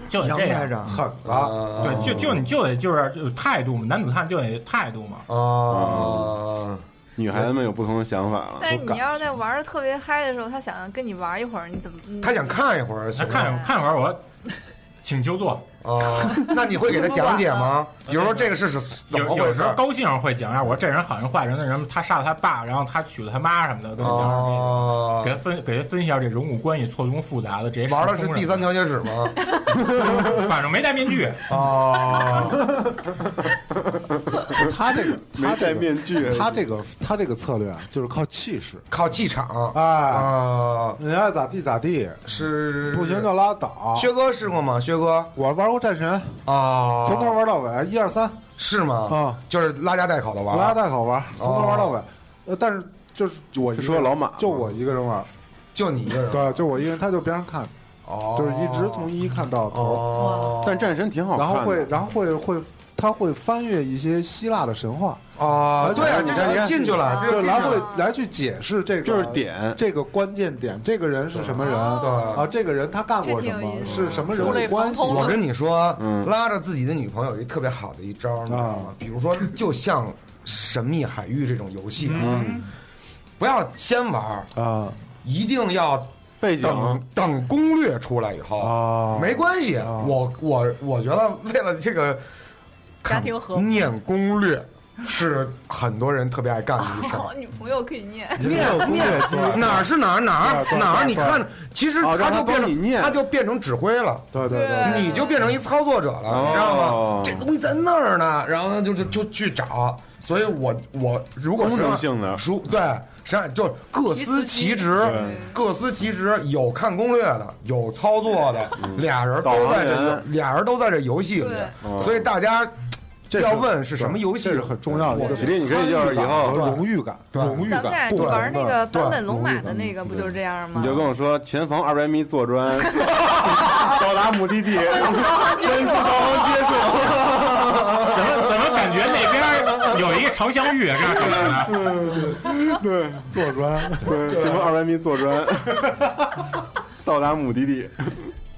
就得这样。狠子，啊对，就就你就得就是就态度嘛，男子汉就得态度嘛。啊，女孩子们有不同的想法了。但是你要是在玩的特别嗨的时候，他想跟你玩一会儿，你怎么？你他想看一会儿，那行吗看一会儿我，请就坐。哦，那你会给他讲解吗？比如说这个是是怎么回事有有时？候高兴会讲一下，我说这人好人坏人的人，他杀了他爸，然后他娶了他妈什么的，跟他讲讲这个。哦给他分给他分析一下这人物关系错综复杂的这些玩的是第三调解室吗？*laughs* 反正没戴面具。哦，*laughs* 他这个没戴他这个面具，他这个他这个策略啊，就是靠气势，靠气场哎，啊，你爱咋地咋地，是不行就拉倒。薛哥试过吗？薛哥我玩过战神，啊，从头玩到尾，一二三。是吗？啊，就是拉家带口的玩，拉家带口玩，从头玩到尾。呃，但是就是我一个是说老马。就我一个人玩，就你一个人，对，就我一个人，他就边上看，哦，就是一直从一看到头，哦，但战神挺好然看的。后会然后会会他会翻阅一些希腊的神话，啊，对啊，这就你进去了，就是，来会来去解释这个就是点，这个关键点，这个人是什么人对。啊？这个人他干过什么是什么人物关系？我跟你说，嗯。拉着自己的女朋友有一特别好的一招，你知道吗？比如说，就像《神秘海域》这种游戏啊，嗯，不要先玩，啊。一定要背景。等等攻略出来以后，啊，没关系。啊。我我我觉得为了这个家庭和睦。念攻略是很多人特别爱干的一事儿。女朋友可以念，念念哪儿是哪儿哪儿哪儿，你看，其实他他就变成他就变成指挥了。对对对，你就变成一操作者了，你知道哦吗？这东西在那儿呢，然后呢就就就去找，所以我我如果功是能性的熟对，实际上就各司其职，各司其职，有看攻略的，有操作的，俩人都在这员。俩人都在这游戏里，嗯所以大家要问是什么游戏，这是很重要的一个喜力，你可以就是以后荣誉感，荣誉咱们俩感，玩那个对坂本龙马的那个不就是这样吗？你就跟我说前方二百米左转，到达目的地，分次导航结束。怎么怎么感觉那边有一个长相峪这样感觉？*laughs* 对，坐砖，对，前方二百米左转，到达目的地。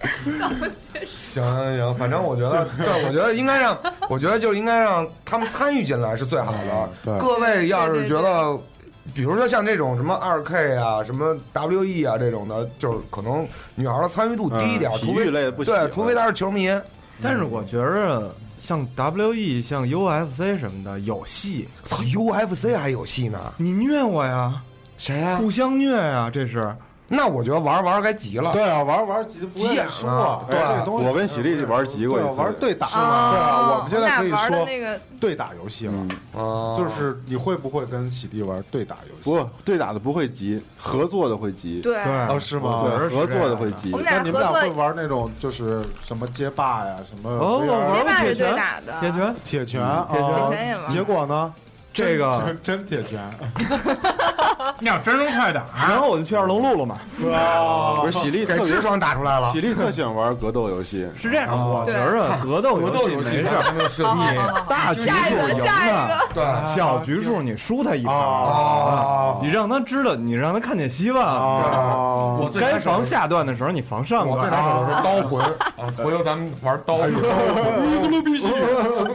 *laughs* 行行行，反正我觉得，*laughs* 对，我觉得应该让，我觉得就应该让他们参与进来是最好的。对各位要是对对觉得，比如说像这种什么二 K 啊、什么 WE 啊这种的，就是可能女孩的参与度低一点，嗯除非体育类不喜欢对，除非她是球迷。但是我觉着像 WE、像 UFC 什么的有戏，UFC 还有戏呢？你虐我呀，谁呀、互相虐呀，这是。那我觉得玩玩该急了。对啊，玩玩急不会急眼了。对这个东西，我跟喜力玩急过一次，玩对打，对啊啊，我们现在可以说那个对打游戏了，就是你会不会跟喜力玩对打游戏？不对打的不会急，合作的会急。对。对哦，是吗？对，合作的会急。我。们俩那你们俩合作会玩那种就是什么街霸呀，什么哦我街霸是铁拳？对打的，铁拳，铁拳，铁拳啊。铁拳也玩结果呢？这个真 *laughs* 真铁拳，*laughs* 那叫真人快打，然后我就去二龙路了嘛。*laughs* 不是喜力特别给痔疮打出来了喜。力特喜欢玩格斗游戏，*laughs* 是这样，啊我觉着格斗游戏没事儿，没有设你大局数赢下一他，对小局数你输他一盘哦你让他知道，你让他看见希望，我该防下段的时候你防上段我最。拿手的是刀魂啊，回头咱们玩刀魂。*laughs*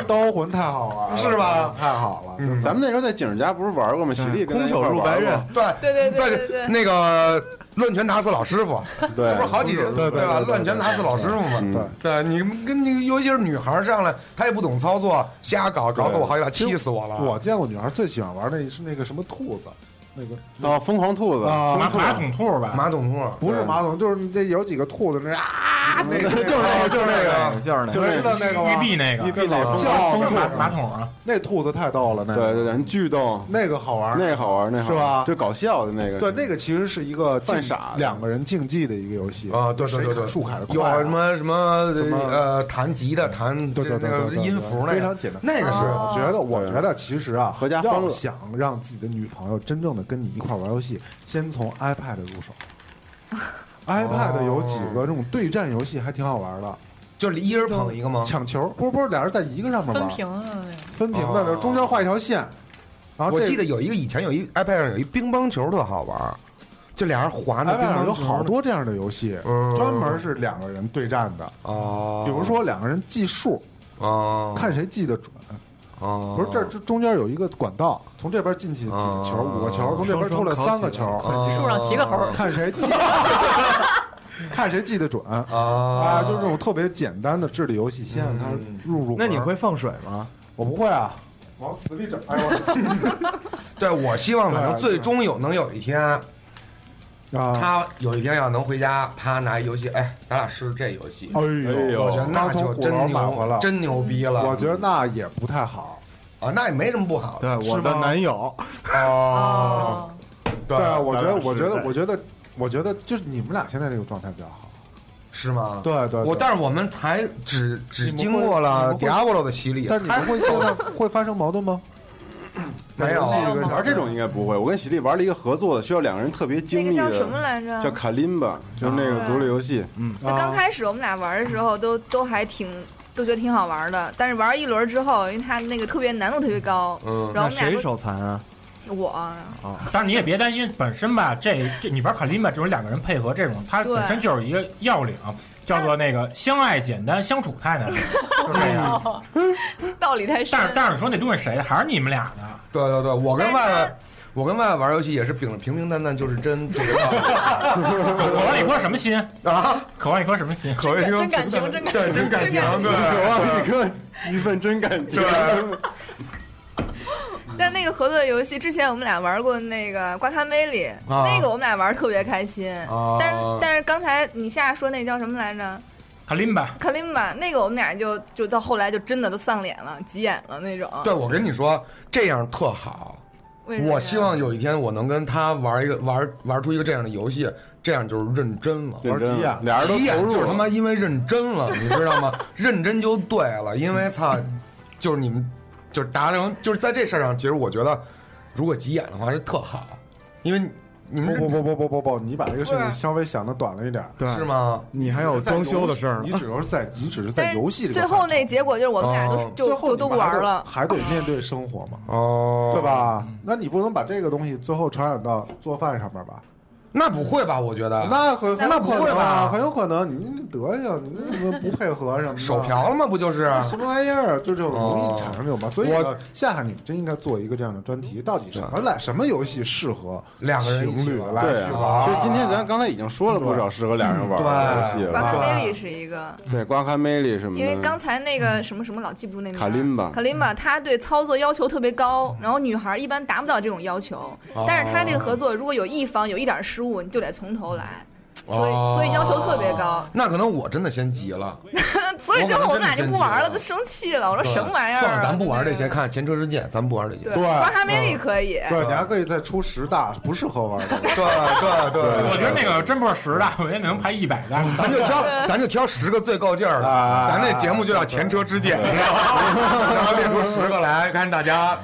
刀魂太好玩了，是吧太好了，咱们那时候在景儿家不是玩过吗？喜力空手入白刃过，对对对对对对那个乱拳打死老师傅，对不是好几人对对吧？乱拳打死老师傅嘛。嗯对对你跟你尤其是女孩上来，她也不懂操作，瞎搞，搞死我好几把，气死我了。我见过女孩最喜欢玩的是那个什么兔子，那个哦，疯狂兔子，啊马马桶兔吧，马桶兔，不是马桶，就是那有几个兔子那啊，那个 *laughs* 就是那个，就是那个，就是那个。就是那个吗？玉璧那个。玉璧那个。叫叫马马桶啊，那兔子太逗了，那个。对对对，巨逗，那个好玩，那个好玩，那是吧？就搞笑的那个，对，那个其实是一个竞犯傻的。两个人竞技的一个游戏。啊，对对对对，树砍的有什么什么什么？呃弹吉的弹对对对音符那个。非常简单。那个是我觉得，我觉得其实啊，合家欢乐。要想让自己的女朋友真正的跟你一块玩游戏，先从 iPad 入手。*laughs* iPad 有几个这种对战游戏还挺好玩的，就是一人捧一个吗？抢球，不是不是，俩人在一个上面玩，分屏的那个。分屏的，哦中间画一条线。然后我记得有一个以前有一 iPad 上有一乒乓球特好玩，就俩人滑那乒 iPad 上有好多这样的游戏，嗯专门是两个人对战的。哦，比如说两个人计数，哦，看谁记得准。哦，不是这这中间有一个管道，从这边进去几个球，哦五个球，从这边出来三个球，哦树上骑个猴，看谁记，*laughs* 看谁记得准啊！啊就是这种特别简单的智力游戏，先让他入入。那你会放水吗？我不会啊，*laughs* 往死里整。哎我对我希望反正最终有能有一天，啊，他有一天要能回家，啪拿一游戏，哎，咱俩试试这游戏。哎哎呦我觉得那就真牛真牛逼了。我觉得那也不太好。啊，那也没什么不好对，的，我的男友，哦，对啊，我觉得，我觉得，我觉得，我觉得就是你们俩现在这个状态比较好。是吗？对对，对我但是我们才只只经过了 Diablo 的洗礼，但是你们会现在会发生矛盾吗？没有玩这种应该不会。我跟喜力玩了一个合作的，需要两个人特别那精密个叫什么，来着？叫卡林吧，就是那个独立游戏。嗯就刚开始我们俩玩的时候都都还挺都觉得挺好玩的。但是玩一轮之后，因为它那个特别难度特别高，嗯然后谁手残啊？我啊，但是你也别担心，本身吧，这这你玩卡林吧，这种两个人配合这种，它本身就是一个要领，叫做那个相爱简单，相处太难，*laughs* 就是这样。道理太深但。是但是你说那东西谁的，还是你们俩的。对对对，我跟外外，我跟外外玩游戏也是秉着平平淡淡就是真这个道渴望一颗什么心？啊，渴望一颗什么心？可谓真感情真感情对真感情，真感情对渴望一个一份真感情。对，但那个合作的游戏，之前我们俩玩过那个瓜卡梅里，啊那个我们俩玩特别开心。啊但是但是刚才你下说那叫什么来着？卡林吧，卡林吧，那个我们俩就就到后来就真的都丧脸了，急眼了那种。对，我跟你说，这样特好。为什么呀我希望有一天我能跟他玩一个玩玩出一个这样的游戏，这样就是认真了。玩急眼俩人都急眼投入了，就是他妈因为认真了，你知道吗？*laughs* 认真就对了，因为操，就是你们就是达成，就是在这事儿上，其实我觉得，如果急眼的话是特好，因为你们不不不不不不不，你把这个事情稍微想的短了一点。对，是吗？你还有装修的事儿呢。你只是在你只是在游戏里最后那结果就是我们俩都哦就最后就都玩了。还得面对生活嘛，哦，对？吧？那你不能把这个东西最后传染到做饭上面吧？那不会吧？我觉得那很很那不会吧啊，很有可能你德行，你那什么不配合什么的 *laughs* 手瓢了吗？不就是？什么玩意儿，就这种容哦易产生这种吧。所以夏夏你真应该做一个这样的专题，到底什么来什么游戏适合两个人一起玩情侣来对去玩？其实今天咱刚才已经说了不少适合两人玩的游戏瓜了，卡梅里是一个，对，刮开梅里什么。因为刚才那个什么什么老记不住那个。卡琳吧卡琳吧，他对操作要求特别高，然后女孩一般达不到这种要求。但是他这个合作，如果有一方有一点失误，你就得从头来，所以哦所以要求特别高。那可能我真的先急了。*laughs* 所以最后我们俩就不玩了，我可能真的先急了就生气了。我说什么玩意儿啊？算了，咱不玩这些，看前车之鉴，咱不玩这些。对，玩哈梅利可以。对，你还可以再出十大不适合玩的。对对对，我觉得那个真不是十大，我觉得能排一百个。*laughs* 咱就挑，咱就挑十个最够劲儿的，啊咱这节目就叫前车之鉴？*laughs* 然后列出十个来，看大家，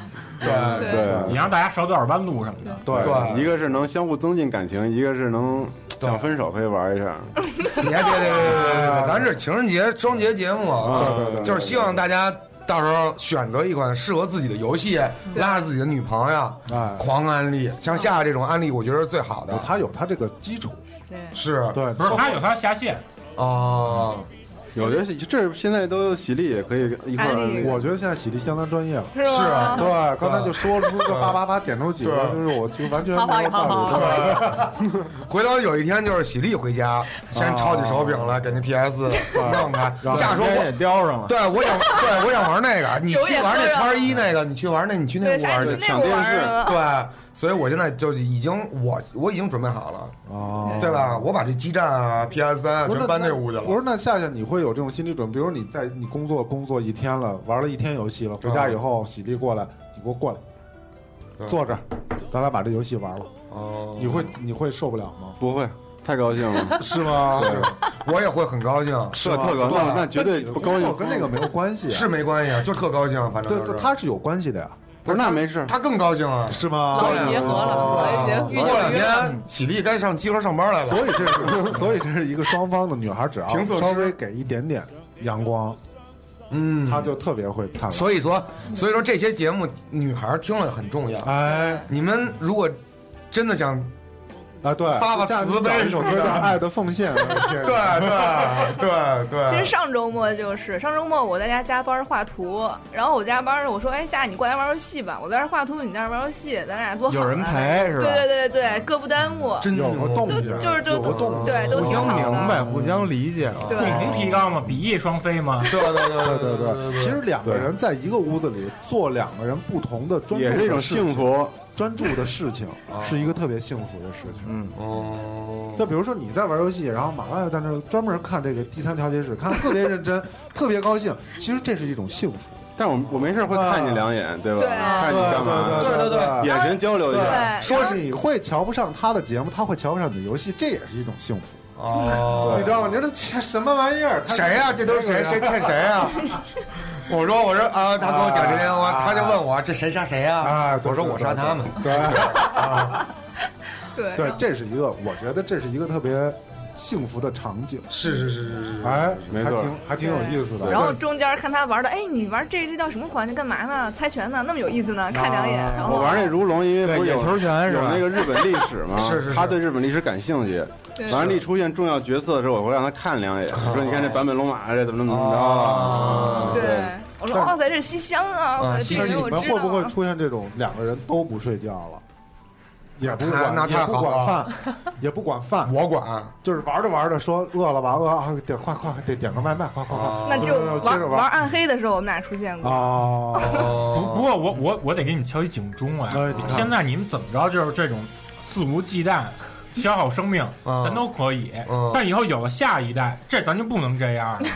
对对你让大家少走点弯路什么的。对对，一个是能相互增进感情，一个是能想分手可以玩一下。别别别别别别，*laughs* 咱是情人节双节节目，对对对就是希望大家到时候选择一款适合自己的游戏，拉着自己的女朋友，哎，狂安利。像夏夏这种安利，我觉得是最好的。它有它这个基础，对。是。对，不是，它有它下线，哦，有的是这现在都喜力也可以一块儿我觉得现在喜力相当专业了。是啊？对，刚才就说出个叭叭叭点出几个，就是我就完全没有道理。对回头有一天就是喜力回家，先抄起手柄来给那 PS 弄开。下说我也叼上了。对，我想，*laughs* 对，我想玩那个。你去玩那叉一那个，你去玩那，你去那，屋玩去。啥去那屋玩了？对，所以我现在就已经，我我已经准备好了，哦，对吧？我把这基站啊、PS 三啊不是全搬这屋去了。我说那夏夏，你会有这种心理准备？比如你在你工作工作一天了，玩了一天游戏了，回家以后喜力过来，你给我过来，嗯坐这儿，咱俩把这游戏玩了，哦你会你会受不了吗？不会，太高兴了，*laughs* 是吗？是我也会很高兴，是特高兴，那那绝对不高兴。跟那个没有关系啊，是没关系啊，就特高兴，反正对，就是它是有关系的呀，不是那没事，他更高兴啊。是吗？老结合了，哦遇过两天起立该上集合上班来了，所以这是，所以这是一个双方的女孩，只要稍微给一点点阳光，嗯，她就特别会灿烂。所以说，所以说这些节目女孩听了很重要。哎，你们如果真的想啊，对，发发这样慈悲首歌叫《爱的奉献》，*laughs* 对对对对，其实上周末就是上周末我在家加班画图，然后我加班我说哎夏你过来玩游戏吧，我在这画图，你在这玩游戏，咱俩多好啊。有人陪是吧对对对对对，各不耽误。真有个动就静，就是就动，对都互相挺明白，互相理解了。对共同提高嘛，比翼双飞嘛。*laughs* 对对对对对对对，其实两个人在一个屋子里做两个人不同的专注也是一种幸，福。专注的事情 *laughs* 是一个特别幸福的事情。嗯，哦，就比如说你在玩游戏，然后马上又在那专门看这个第三调节室，看特别认真，*laughs* 特别高兴。其实这是一种幸福。但我我没事会看你两眼，对吧？对看你干嘛？对对对眼神交流一下。对，说是你会瞧不上他的节目，他会瞧不上你的游戏，这也是一种幸福。哦你知道吗？你说这欠什么玩意儿？谁呀？这都是谁？谁欠谁呀？*laughs* 我说我说啊，他跟我讲这些，我他就问我这谁杀谁啊？啊？我说我杀他们。对对 *laughs* 对，这是一个，我觉得这是一个特别幸福的场景。是是是是是，哎，还没错挺还挺有意思的。然后中间看他玩的，哎，你玩这这叫什么环节？干嘛呢？猜拳呢？那么有意思呢？看两眼，然后我玩那如龙，因为不是有球拳是吧有那个日本历史嘛，*laughs* 是是是他对日本历史感兴趣。对完了，一出现重要角色的时候，我会让他看两眼，说你看这版本龙马这怎么怎么怎么着啊？对，我说哇塞，这是西厢啊！西你们会不会。出现这种两个人都不睡觉了？也不管也不那太好了管饭，*laughs* 也不管饭，我管。就是玩着玩着说饿了吧，饿啊，点快快得点个外卖，快快快！那就接着玩玩玩暗黑的时候，我们俩出现过。啊，*laughs* 不不过我我我得给你们敲一警钟啊！现在你们怎么着就是这种肆无忌惮。消耗生命，嗯。咱都可以，嗯。但以后有了下一代，这咱就不能这样了，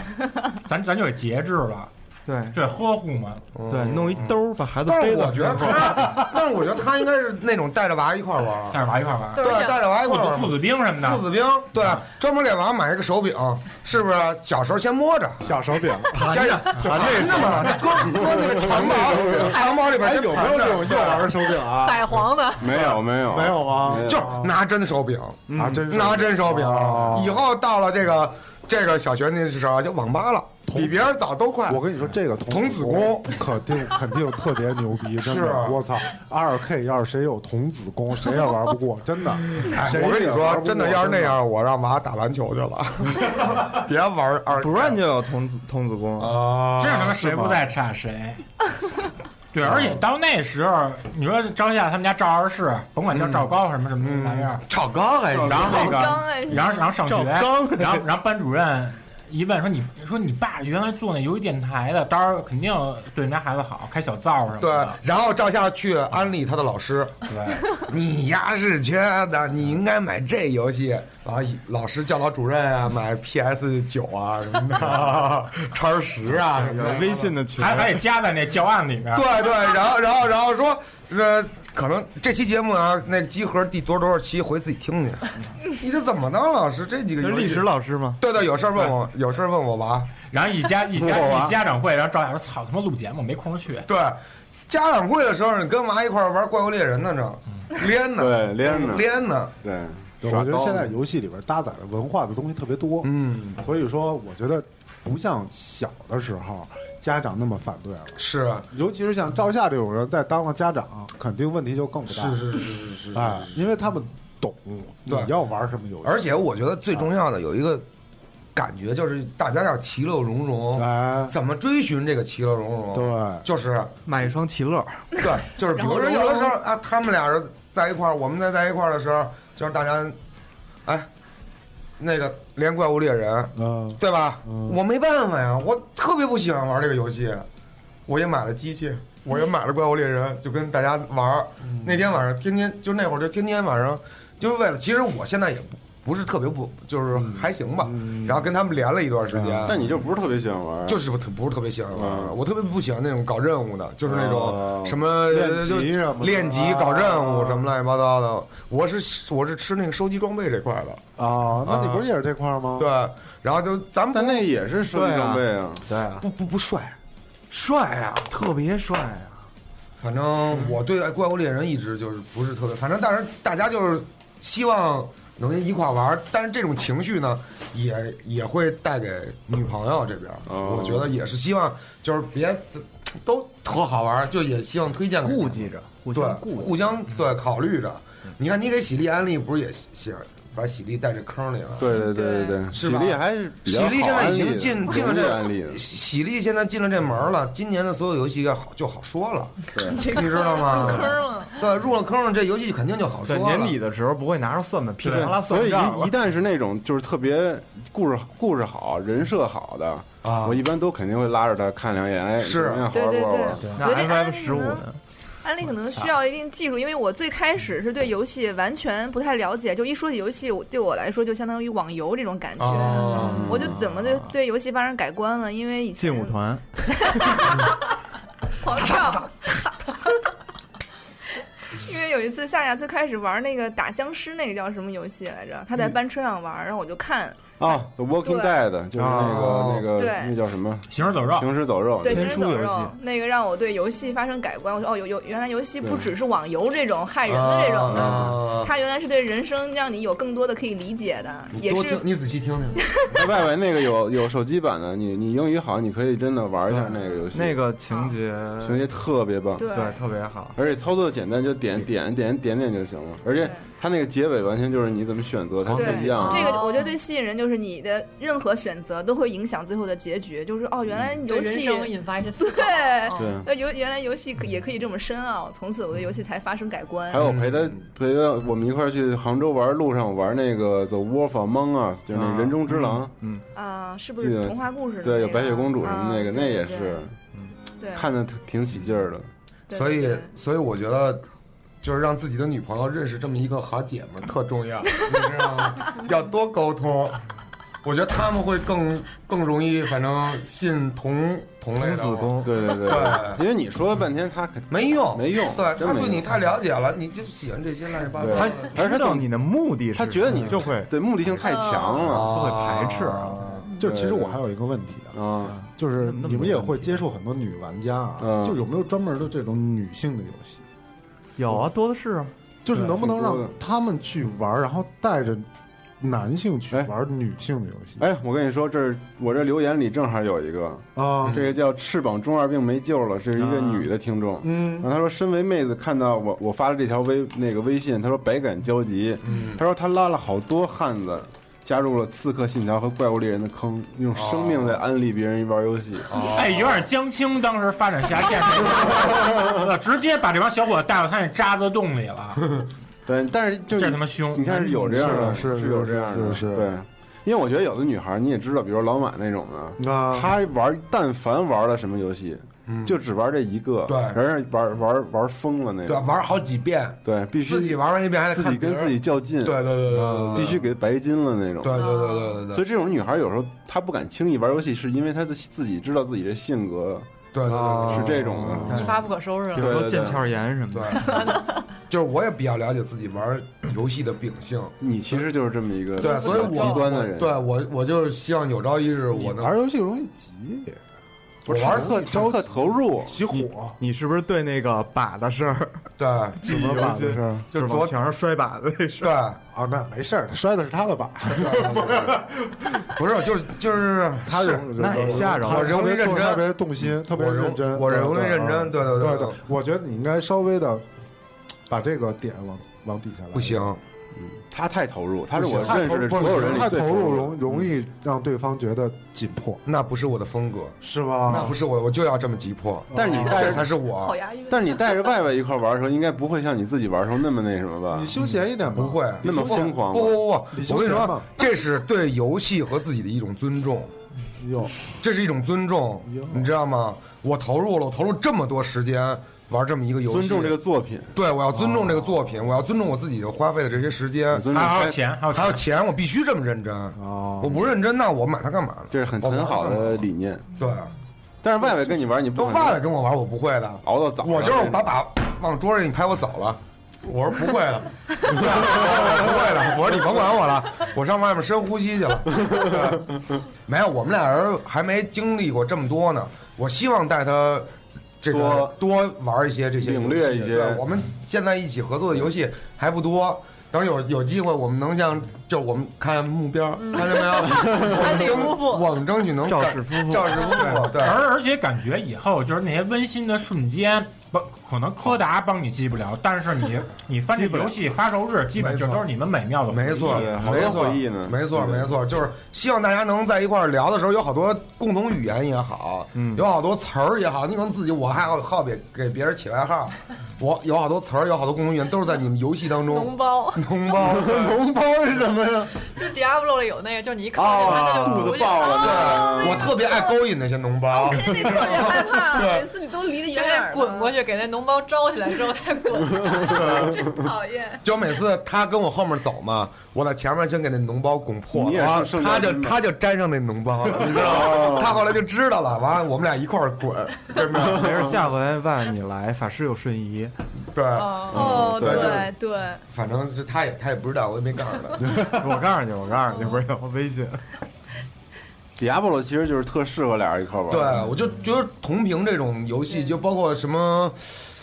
*laughs* 咱咱就得节制了，对这呵护嘛。对，弄一兜儿把孩子但是我觉得他，但是我觉得他应该是那种带着娃一块儿玩，带着娃一块玩，对，带着娃一父块儿玩。子父子兵什么的，父子兵，对，专门给娃买一个手柄，是不是？小时候先摸着，小手柄，先就盘着嘛，就搁搁那个 *laughs* 长包，长包里边哎，先有没有这种幼儿手柄啊？彩黄的，没有没有没有啊？没有就拿真手柄，啊，真是拿真手柄哦。以后到了这个这个小学那时候就网吧了，比别人早都快。我跟你说，这个童子功肯定肯定特别牛逼，真是的。我操，二 K 要是谁有童子功，谁也玩不过，真的。哎我跟你说，真的，要是那样，我让娃打篮球去了，*laughs* 别玩二不然就有童子童子功。啊，这他妈谁不在差谁。对，而且到那时候，你说张夏他们家赵二世，甭管叫赵高什么什么玩意儿，赵高还是然后那个，然后然后上学，然后然后班主任一问说你说你爸原来做那游戏电台的，当然肯定对人家孩子好，开小灶什么的对的。，然后赵夏去安利他的老师，对，*laughs* 你呀是缺的，你应该买这游戏。然后老师教导主任啊，买 PS 九啊什么的，*laughs* 叉十啊什么的。微信的群，还还得加在那教案里面。对对，然后然后然后说，呃，可能这期节目啊，那个集合第多少多少期回自己听去。*laughs* 你这怎么当，老师？这几个历史老师吗？对对，有事儿问我，有事儿问我娃。然后一家一家一家长会，然后赵雅说：“操他妈录节目没空去。对，家长会的时候，你跟娃一块儿玩怪物猎人呢，这连呢，对连呢连呢。对我觉得现在游戏里边搭载的文化的东西特别多，嗯，所以说我觉得不像小的时候家长那么反对了。是尤其是像赵夏这种人，在当了家长，肯定问题就更不大。是是是是是是。哎，因为他们懂你要玩什么游戏，而且我觉得最重要的有一个感觉，就是大家要其乐融融。哎，怎么追寻这个其乐融融？对，就是买一双其乐，对，就是比如说有的时候啊，他们俩人在一块儿，我们在在一块儿的时候，就是大家，哎，那个连怪物猎人，嗯，对吧？嗯我没办法呀，我特别不喜欢玩这个游戏，我也买了机器，我也买了怪物猎人，就跟大家玩儿。那天晚上天天就那会儿就天天晚上，就是为了，其实我现在也不不是特别不，就是还行吧。然后跟他们连了一段时间，但你就不是特别喜欢玩，就是不特不是特别喜欢玩，嗯我特别不喜欢那种搞任务的，就是那种哦什么练级什么练级搞任务啊什么乱七八糟的。我是我是吃那个收集装备这块的，啊，那你不是也是这块儿吗？对，然后就咱们但那也是收集装备啊。对啊，不不不帅，帅啊，特别帅啊！反正我对怪物猎人一直就是不是特别，反正但是大家就是希望能一块玩，但是这种情绪呢，也也会带给女朋友这边。哦我觉得也是希望就是别都特好玩，就也希望推荐顾忌着，互对相顾忌。互相对考虑着。你看，你给喜力安利不是也想把喜力带这坑里了？对对对对对，喜力还是比喜较力现在已经好安利的进进了容易安利的这喜喜力现在进了这门儿了，今年的所有游戏要好就好说了，对，*laughs* 你知道吗？坑了。对，入了坑了，这游戏肯定就好说。年底的时候不会拿着算盘噼里啪啦所以算账了一一。旦是那种就是特别故事故事好、人设好的，啊我一般都肯定会拉着他看两眼，哎，是怎么样好对对对好玩玩。，那我觉得 FF 十五呢？安利可能需要一定技术，因为我最开始是对游戏完全不太了解，就一说起游戏，我对我来说就相当于网游这种感觉。哦我就怎么对对游戏发生改观了？因为以前劲舞团，*laughs* 狂跳，*laughs* 因为为有一次夏夏最开始玩那个打僵尸那个叫什么游戏来着？他在班车上玩，然后我就看，啊，The Walking Dead 就是那个哦那个对那叫什么？行尸走肉，行尸走肉。对《行尸走肉那个让我对游戏发生改观。我说哦，游游原来游戏不只是网游这种害人的这种的，啊它原来是对人生让你有更多的可以理解的，也是你多听，你仔细听听。在外围那个有有手机版的，你你英语好，你可以真的玩一下那个游戏，那个情节情节特别棒，对对特别好。而且操作简单，就点点点点点就行了。而且对它那个结尾完全就是你怎么选择，它不一样。这个我觉得最吸引人就是你的任何选择都会影响最后的结局，就是哦，原来游戏引发一些思考。对。那游原来游戏可也可以这么深奥，从此我的游戏才发生改观还。有陪他陪他我们一块儿去杭州玩，路上我玩那个 The Wolf Among Us，就是那人中之狼，嗯，啊，是不是童话故事的对，有白雪公主什么那个，啊那也对是对，看着挺起劲儿的。对所以，所以我觉得，就是让自己的女朋友认识这么一个好姐们儿特重要，*laughs* 你知道吗？要多沟通。我觉得他们会更更容易，反正信同同类的童子功，对对对，对因为你说了半天，他肯没用，没用对他对你太了解了，你就喜欢这些乱七八糟对的。而且他总知道你的目的是他觉得你就会对目的性太强了就会排斥啊就其实我还有一个问题啊，啊。就是你们也会接触很多女玩家啊，嗯就有没有专门的这种女性的游戏？有啊，多的是啊。就是能不能让他们去玩，然后带着男性去哎玩女性的游戏？哎，我跟你说，这儿我这留言里正好有一个，啊，这个叫翅膀中二病没救了，这是一个女的听众。嗯然后她说，身为妹子，看到我我发的这条微那个微信，她说百感交集。嗯她说她拉了好多汉子，加入了《刺客信条》和《怪物猎人》的坑，用生命在安利别人玩游戏。哎，有点江青当时发展下线，*laughs* 直接把这帮小伙子带到他那渣子洞里了，*laughs* 对，但是就这他妈凶！你看是有这样的，是是是有这样的，是是对。因为我觉得有的女孩你也知道，比如老马那种的，啊，她玩但凡玩了什么游戏，嗯。就只玩这一个，对。然后玩玩玩疯了那对，玩好几遍，对，必须自己玩完一遍还得自己跟自己较劲，对对对对对，必须给白金了那种。对对对对对对。所以这种女孩有时候她不敢轻易玩游戏，是因为她的自己知道自己这性格对对对，是这种的。一发不可收拾了。比如腱鞘炎什么的。就是我也比较了解自己玩游戏的秉性，你其实就是这么一个对，所以我极端的人，对我我就是希望有朝一日我能玩游戏容易急，不是特容易着特投入，起火，你是不是对那个靶的事儿，*laughs* 对 *laughs* 怎么把的事儿？就是昨往墙上摔靶子那事对？啊，那没事儿，摔的是他的靶？*laughs* 不是就是就是是他容那也吓着了他我容易特别认真特别动心，特别认真。我对容易认真对对对对对，我觉得你应该稍微的把这个点往往底下来。不行，他太投入，他是，我认识的所有人里太最投入容容易让对方觉得紧迫，那不是我的风格，是吧？那不是我，我就要这么急迫，但是你带着这才是我。但是你带着外外一块玩的时候，应该不会像你自己玩的时候那么那什么吧你？休闲一点吧，不会那么疯狂？不不不不，我跟你说这是对游戏和自己的一种尊重，哟，这是一种尊重哟，你知道吗？我投入了，我投入这么多时间玩这么一个游戏，尊重这个作品，对，我要尊重这个作品，我要尊重我自己花费的这些时间，尊重还还有钱，还有还有钱，我必须这么认真。哦我不认真，那我买它干嘛呢？这是很很好的理念。对，但是外外跟你玩，你不都外来跟我玩，我不会的。熬到早。我就是把把往桌上一拍，我走了。我说不会的，我说不会的。我说你甭管我了，我上外面深呼吸去了。没有，我们俩人还没经历过这么多呢。我希望带他这个多多玩一些这些游戏，领略一些对我们现在一起合作的游戏还不多。等有有机会，我们能像就我们看目标，看见没有？我安们争利夫妇我们争取能赵干氏夫妇赵氏夫妇，对，而而且感觉以后就是那些温馨的瞬间，不可能柯达帮你记不了，但是你 *laughs* 你翻这游戏发售日，基本就都是你们美妙的回忆。没错，没错，回忆呢没错，没错，就是希望大家能在一块儿聊的时候，有好多共同语言也好，嗯。有好多词儿也好，你可能自己我还好好别给别人起外号，*laughs* 我有好多词儿，有好多共同语言，都是在你们游戏当中 *laughs* 脓包，脓包，脓包是什么呀？就 Diablo 里有那个，就是你一靠近哦它，它就肚子爆了对，我特别爱勾引那些脓包，那那特别害怕，对。每次你都离得远远的。滚过去，给那脓包招起来之后再滚。*laughs* *laughs* 真讨厌。就每次他跟我后面走嘛，我在前面先给那脓包拱破了，他就他就沾上那脓包了，你知道吗？*laughs* 他后来就知道了，完了我们俩一块儿滚，对没事，下回万你来，法师有瞬移，对，哦，对对对，反正是他也他也不知道，我也没告诉他。我告诉你，我告诉你，不是有微信。Diablo 其实就是特适合俩人一块玩。对，我就觉得同屏这种游戏，就包括什么，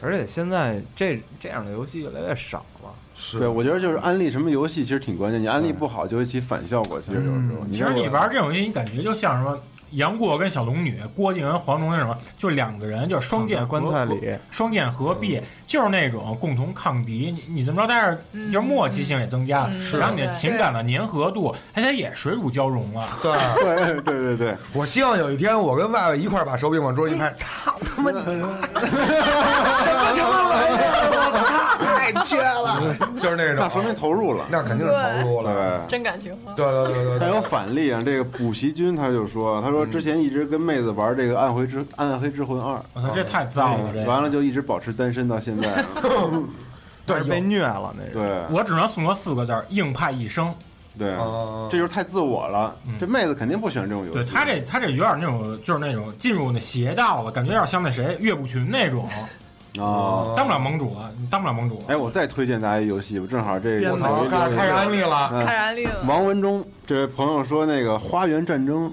而且现在这这样的游戏越来越少了。是对，我觉得就是安利什么游戏其实挺关键，你安利不好就会起反效果。其实有时候，其实你玩这种游戏，你感觉就像什么杨过跟小龙女，郭靖跟黄蓉那什么，就两个人就是双剑合棺材里，双剑合璧，就是那种共同抗敌。你你怎么着？但是就是默契性也增加了，然后你的情感的粘合度，而且也水乳交融了。对对 *laughs* 对对对，我希望有一天我跟外外一块儿把手柄往桌上一拍，操他妈你！什么他妈玩意儿！我操，太缺了，就是那种。那说明投入了，那肯定是投入了。真感情对对对对。还有反例啊，这个补习君他就说，他说之前一直跟妹子玩这个《暗黑之暗黑之魂二》，我操，这太脏了！这完了就一直保持单身到现在。*laughs* 对，被虐了那个。对，我只能送他四个字儿：硬派一生。对，这就是太自我了。这妹子肯定不喜欢这种游戏。对他这他这有点那种，就是那种进入那邪道了，感觉有点像那谁岳不群那种。*laughs* 啊，当不了盟主了，你当不了盟主。哎，我再推荐大家一游戏，我正好这个我操，开始安利了，开始安利了。王文忠这位朋友说那个《花园战争》。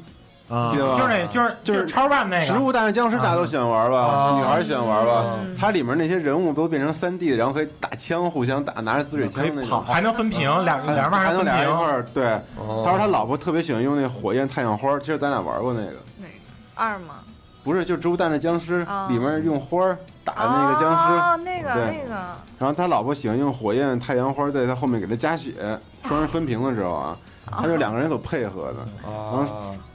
啊，就是那，就是就是超万那个《植物大战僵尸》，大家都喜欢玩吧？女孩喜欢玩吧？它里面那些人物都变成三 D 的，然后可以打枪，互相打，拿着滋水枪那种，还能分屏，两两人还能俩人一块儿儿。对，他说他老婆特别喜欢用那火焰太阳花，其实咱俩玩过那个。哪二吗？不是，就《植物大战僵尸》里面用花打那个僵尸。哦，那个那个。然后他老婆喜欢用火焰太阳花在他后面给他加血，双人分屏的时候啊，他就两个人所配合的。啊。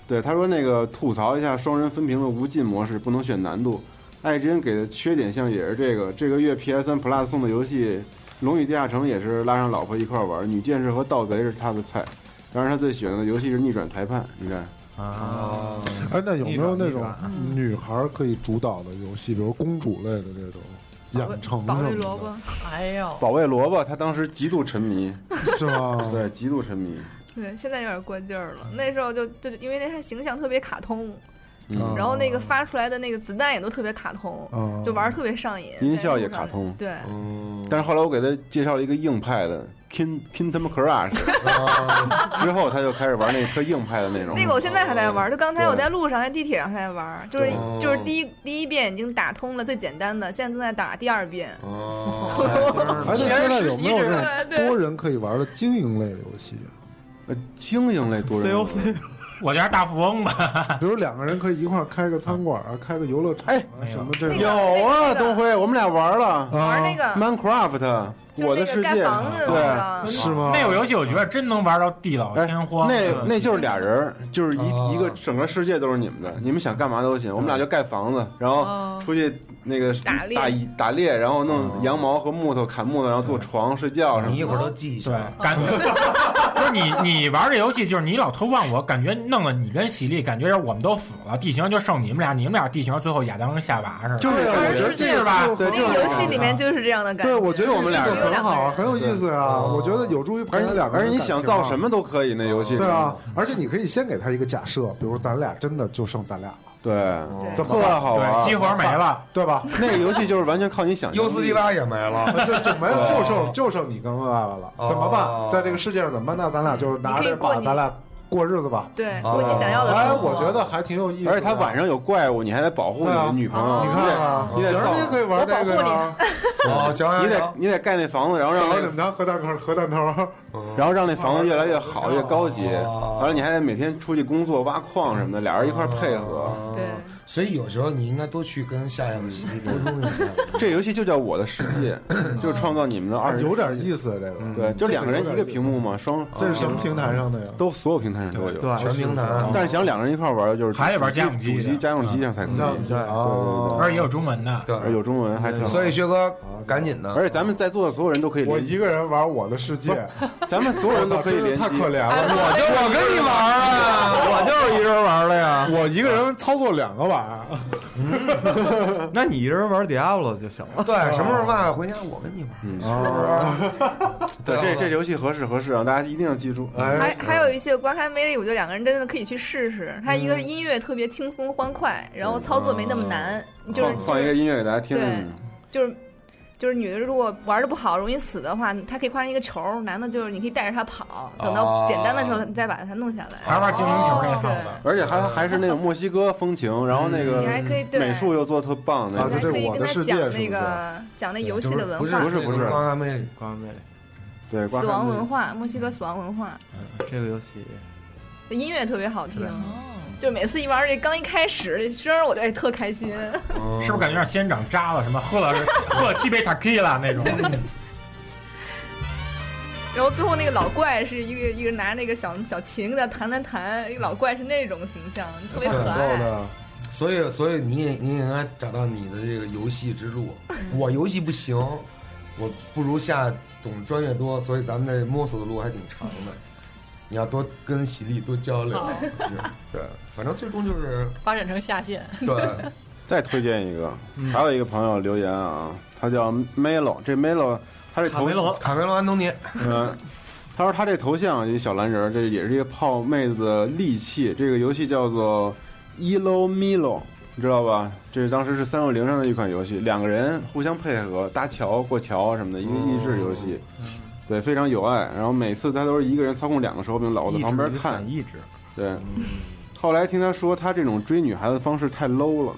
对，他说那个吐槽一下双人分屏的无尽模式，不能选难度。爱之恩给的缺点项也是这个，这个月 PS 3 Plus 送的游戏《龙与地下城》也是拉上老婆一块玩，女剑士和盗贼是他的菜。当然他最喜欢的游戏是逆转裁判，你看。啊，哎，那有没有那种女孩可以主导的游戏，比如公主类的这种养成保卫萝卜，哎呦，保卫萝卜，他当时极度沉迷，是吗？*laughs* 对，极度沉迷。对，现在有点过劲儿了。那时候就就因为那他形象特别卡通，嗯然后那个发出来的那个子弹也都特别卡通，嗯就玩特别上瘾。音效也卡通。对，但是后来我给他介绍了一个硬派的 King Kingdom Crush，*laughs* 之后他就开始玩那个特硬派的那种。那个我现在还在玩，就刚才我在路上在地铁上还在玩，就是哦就是第一第一遍已经打通了最简单的，现在正在打第二遍。哦，*laughs* 哎，那 *laughs* 现在有没有这种多人可以玩的经营类的游戏啊？呃，经营类多人 COC，我家大富翁吧，比如两个人可以一块儿开个餐馆啊，开个游乐场啊，哎什么这种。有啊，东辉，我们俩玩了。玩那个 Minecraft，我的世界，对，是吗？那个游戏我觉得真能玩到地老天荒。那那就是俩人，就是一一个整个世界都是你们的，你们想干嘛都行。我们俩就盖房子，然后出去那个打猎打打猎，然后弄羊毛和木头砍木头，然后做床睡觉什么的。你一会儿都记一下对，。感觉不是你你玩这游戏，就是你老偷望我，感觉弄得你跟喜力，感觉我们都死了，地形就剩你们俩，你们俩地形最后亚当跟夏娃似的。就是啊我觉得这是吧？对，那就是个游戏里面就是这样的感觉。对，我觉得我们俩很好啊，很有意思啊。我觉得有助于培养两个人而且你想造什么？都可以，那游戏对啊，而且你可以先给他一个假设，比如咱俩真的就剩咱俩了，对，怎么特办？好玩对，。激活没了。对吧？那个游戏就是完全靠你想象力。U 四 D 八也没了，对，就没有，就剩就剩你跟爸爸了，哦怎么办？在这个世界上怎么办？那咱俩就拿着把，咱俩过日子吧。对，过你想要的哎，生活。我觉得还挺有意思。而且他晚上有怪物，你还得保护你对啊的女朋友。你看你得造你也可以玩这个呀。哦，行你得你得盖那房子，然后让那找你们家核弹头，*laughs* 核弹头。然后让那房子越来越好，越高级。哦完了，你还得每天出去工作、挖矿什么的，俩人一块儿配合。对，所以有时候你应该多去跟夏夏和喜力沟通一下。*laughs* 这游戏就叫我的世界，就是创造你们的二人。有点意思，这个。对，就两个人一个屏幕嘛，双这是什么平台上的呀？都所有平台上都有。对，全平台但是想两个人一块玩，就是还得玩家用机主机家用机上才可对啊对而且也有中文的。对有中文还挺好。所以薛哥赶紧的，而且咱们在座的所有人都可以我，一个人玩我的世界，*laughs* 咱们所有人都可以联机。太可怜了。我就我跟你玩啊，我就是一人玩的呀。我一个人操作两个碗，*laughs* 那你一人玩 Diablo 就行了。对，什么时候爸爸回家我跟你玩，嗯，是不是？对，这这游戏合适合适啊，大家一定要记住。还哎，还有一些观看魅力，我觉得两个人真的可以去试试。它一个是音乐特别轻松欢快，然后操作没那么难，就是放放一个音乐给大家听。对就是就是女的如果玩的不好，容易死的话，她可以换成一个球；男的就是你可以带着他跑，等到哦简单的时候你再把它弄下来。还是玩精灵球那套对。的。而且还还是那种墨西哥风情，然后那个你还可以对。美术又做特棒那啊。就这我的还可以跟他讲那世界是那个讲那游戏的文不是化，不是不是。刚刚没光妹，对，死亡文化，墨西哥死亡文化，嗯，这个游戏。音乐特别好听。是。就每次一玩这，刚一开始这声儿，我就哎特开心。是不是感觉让仙人掌扎了？什么喝了喝了 *laughs* 七杯 tequila 那种？*laughs* 然后最后那个老怪是一个一个拿那个小小琴跟他弹弹弹，一个老怪是那种形象，特别可爱。的。所以，所以你也你也应该找到你的这个游戏之路。我游戏不行，我不如下懂专业多，所以咱们这摸索的路还挺长的。你要多跟喜力多交流，对，反正最终就是发展成下线。对，*laughs* 再推荐一个，嗯还有一个朋友留言啊，他叫 Melo，这 Melo 他这卡梅罗卡梅罗安东尼，嗯，他说他这头像一小蓝人儿，这也是一个泡妹子的利器。这个游戏叫做 Elo Milo，你知道吧？这是当时是三六零上的一款游戏，两个人互相配合搭桥、过桥什么的，一个益智游戏。对，非常有爱。然后每次他都是一个人操控两个手柄，老在旁边看。意志，对，后来听他说，他这种追女孩子的方式太 low 了。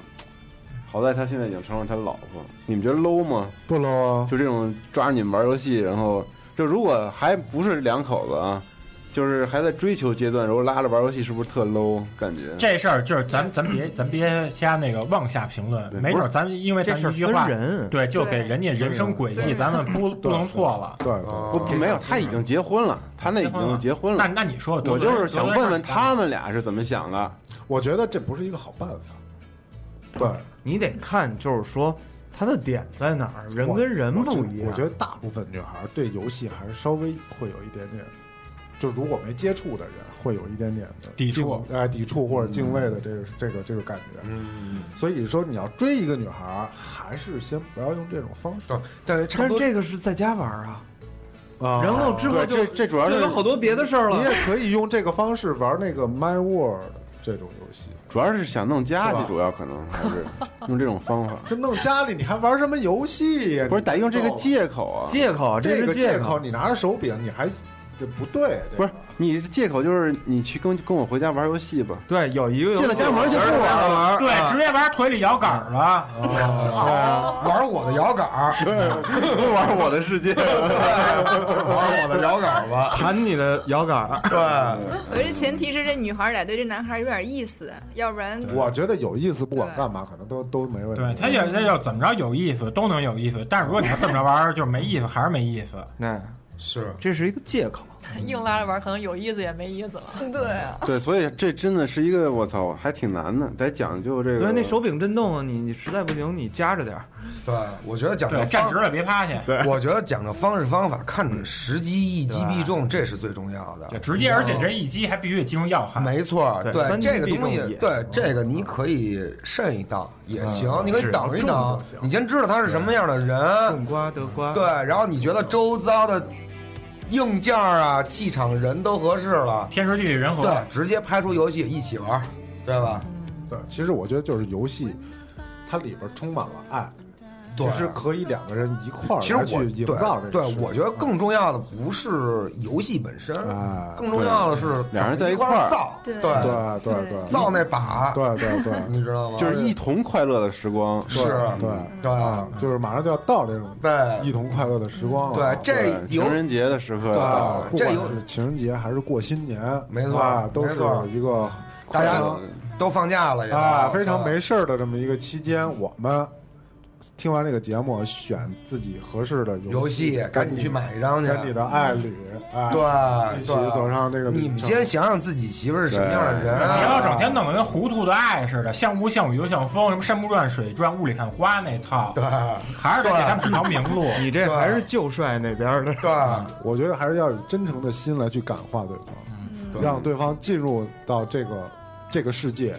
好在他现在已经成了他老婆，你们觉得 low 吗？不 low 啊，就这种抓着你们玩游戏，然后就如果还不是两口子啊，就是还在追求阶段，然后拉着玩游戏，是不是特 low 感觉？这事儿就是咱咱别咱别加那个妄下评论，对没准咱因为这事儿分咱一句话，人，对，就给人家人生轨迹，咱们不不能错了。对不不没有，他已经结婚了，他那已经结婚了。那那你说，我就是想问问他们俩是怎么想的。我觉得这不是一个好办法。对，你得看，就是说他的点在哪儿，人跟人不一样。我觉得大部分女孩对游戏还是稍微会有一点点，就如果没接触的人，会有一点点的抵触敬哎，抵触或者敬畏的这个这个这个感觉。嗯，所以说，你要追一个女孩，还是先不要用这种方式，但但是这个是在家玩啊，啊然后之后，就这这主要就是有好多别的事儿了。你也可以用这个方式玩那个 My World 这种游戏。主要是想弄家里，主要可能还是用这种方法，*laughs* 这弄家里你还玩什么游戏呀？不是得用这个借口啊。借口，这个是借口，你拿着手柄，你还这不对，这不是你借口就是你去跟跟我回家玩游戏吧。对，有一个游戏进了家门就不玩了玩，对，直接玩腿里摇杆儿了。玩我的摇杆对，玩我的世界。*laughs* 玩我的摇杆吧。弹你的摇杆。对，我觉得前提是这女孩得对这男孩有点意思，要不然我觉得有意思，不管干嘛，可能都都没问题。对，他要他要怎么着有意思都能有意思，但是如果你要这么着玩儿，就是没意思，还是没意思。那是这是一个借口。*laughs* 硬拉着玩，可能有意思也没意思了。*laughs* 对啊，对，所以这真的是一个我操，还挺难的，得讲究这个。对，那手柄震动，你你实在不行，你夹着点儿。对，我觉得讲究，站直了别趴下。对我觉得讲究方式方法，看准时机，一击必中，这是最重要的。对，直接，而且这一击还必须得击中要害。没错，对这个东西对这个你可以慎一道也行，嗯你可以等一等你先知道他是什么样的人，种瓜得瓜。对，然后你觉得周遭的硬件啊、气场、人都合适了，天时地利人和。对，直接拍出游戏一起玩，对吧？对，其实我觉得就是游戏，它里边充满了爱，对其实可以两个人一块儿其实我来去营对造这个，对我觉得更重要的不是游戏本身，哎，更重要的是两人在一一块儿造，对对对对对造那把，对对对 *laughs* 你知道吗？就是一同快乐的时光。是对对啊，就是马上就要到这种对一同快乐的时光了。对，这对情人节的时刻对啊，不这有管是情人节还是过新年，没错啊，都是一个大家都放假了也啊非常没事儿的这么一个期间，我们听完这个节目，选自己合适的游戏戏，赶紧去买一张去。跟你的爱侣，哎，对，一起走上这个。你们先想想自己媳妇儿是什么样的人别啊，老整天弄得跟糊涂的爱似的，像雾像雨又像风，什么山不转水转，雾里看花那套，对还是得给他们指条明路。*laughs* 你这还是旧帅那边的。对我觉得还是要以真诚的心来去感化对方，对让对方进入到这个这个世界。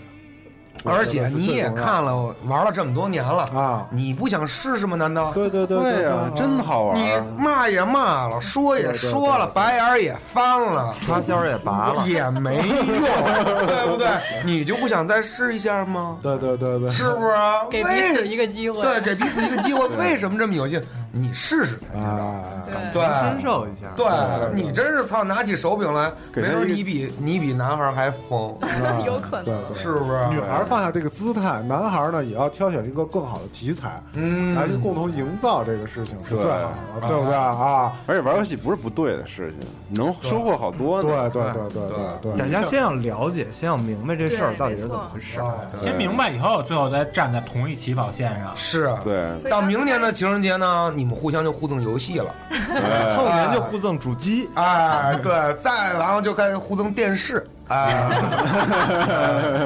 而且你也看了玩了这么多年了，啊，你不想试试吗？难道？对对对对呀，真好玩。你骂也骂了，说也说了，白眼儿也翻了，插销也拔了，也没用，对不对？你就不想再试一下吗？对对对对，是不是？给彼为此一个机会。对，给彼此一个机会。*laughs* 为什么这么有劲？你试试才知道。啊，对深受一下。对对你真是操，拿起手柄来，没准你比你比男孩还疯，*laughs* 有可能是不是？女孩放下这个姿态，男孩呢也要挑选一个更好的题材，嗯，来去共同营造这个事情是最好的，对不对啊？而且玩游戏不是不对的事情，能收获好多对呢。对对对对对，大家先要了解，先要明白这事儿到底是怎么回事。对先明白以后，最后再站在同一起跑线上。是。对，到明年的情人节呢，你们互相就互赠游戏了，哎。后年就互赠主机，哎，对，再然后就开始互赠电视，哎，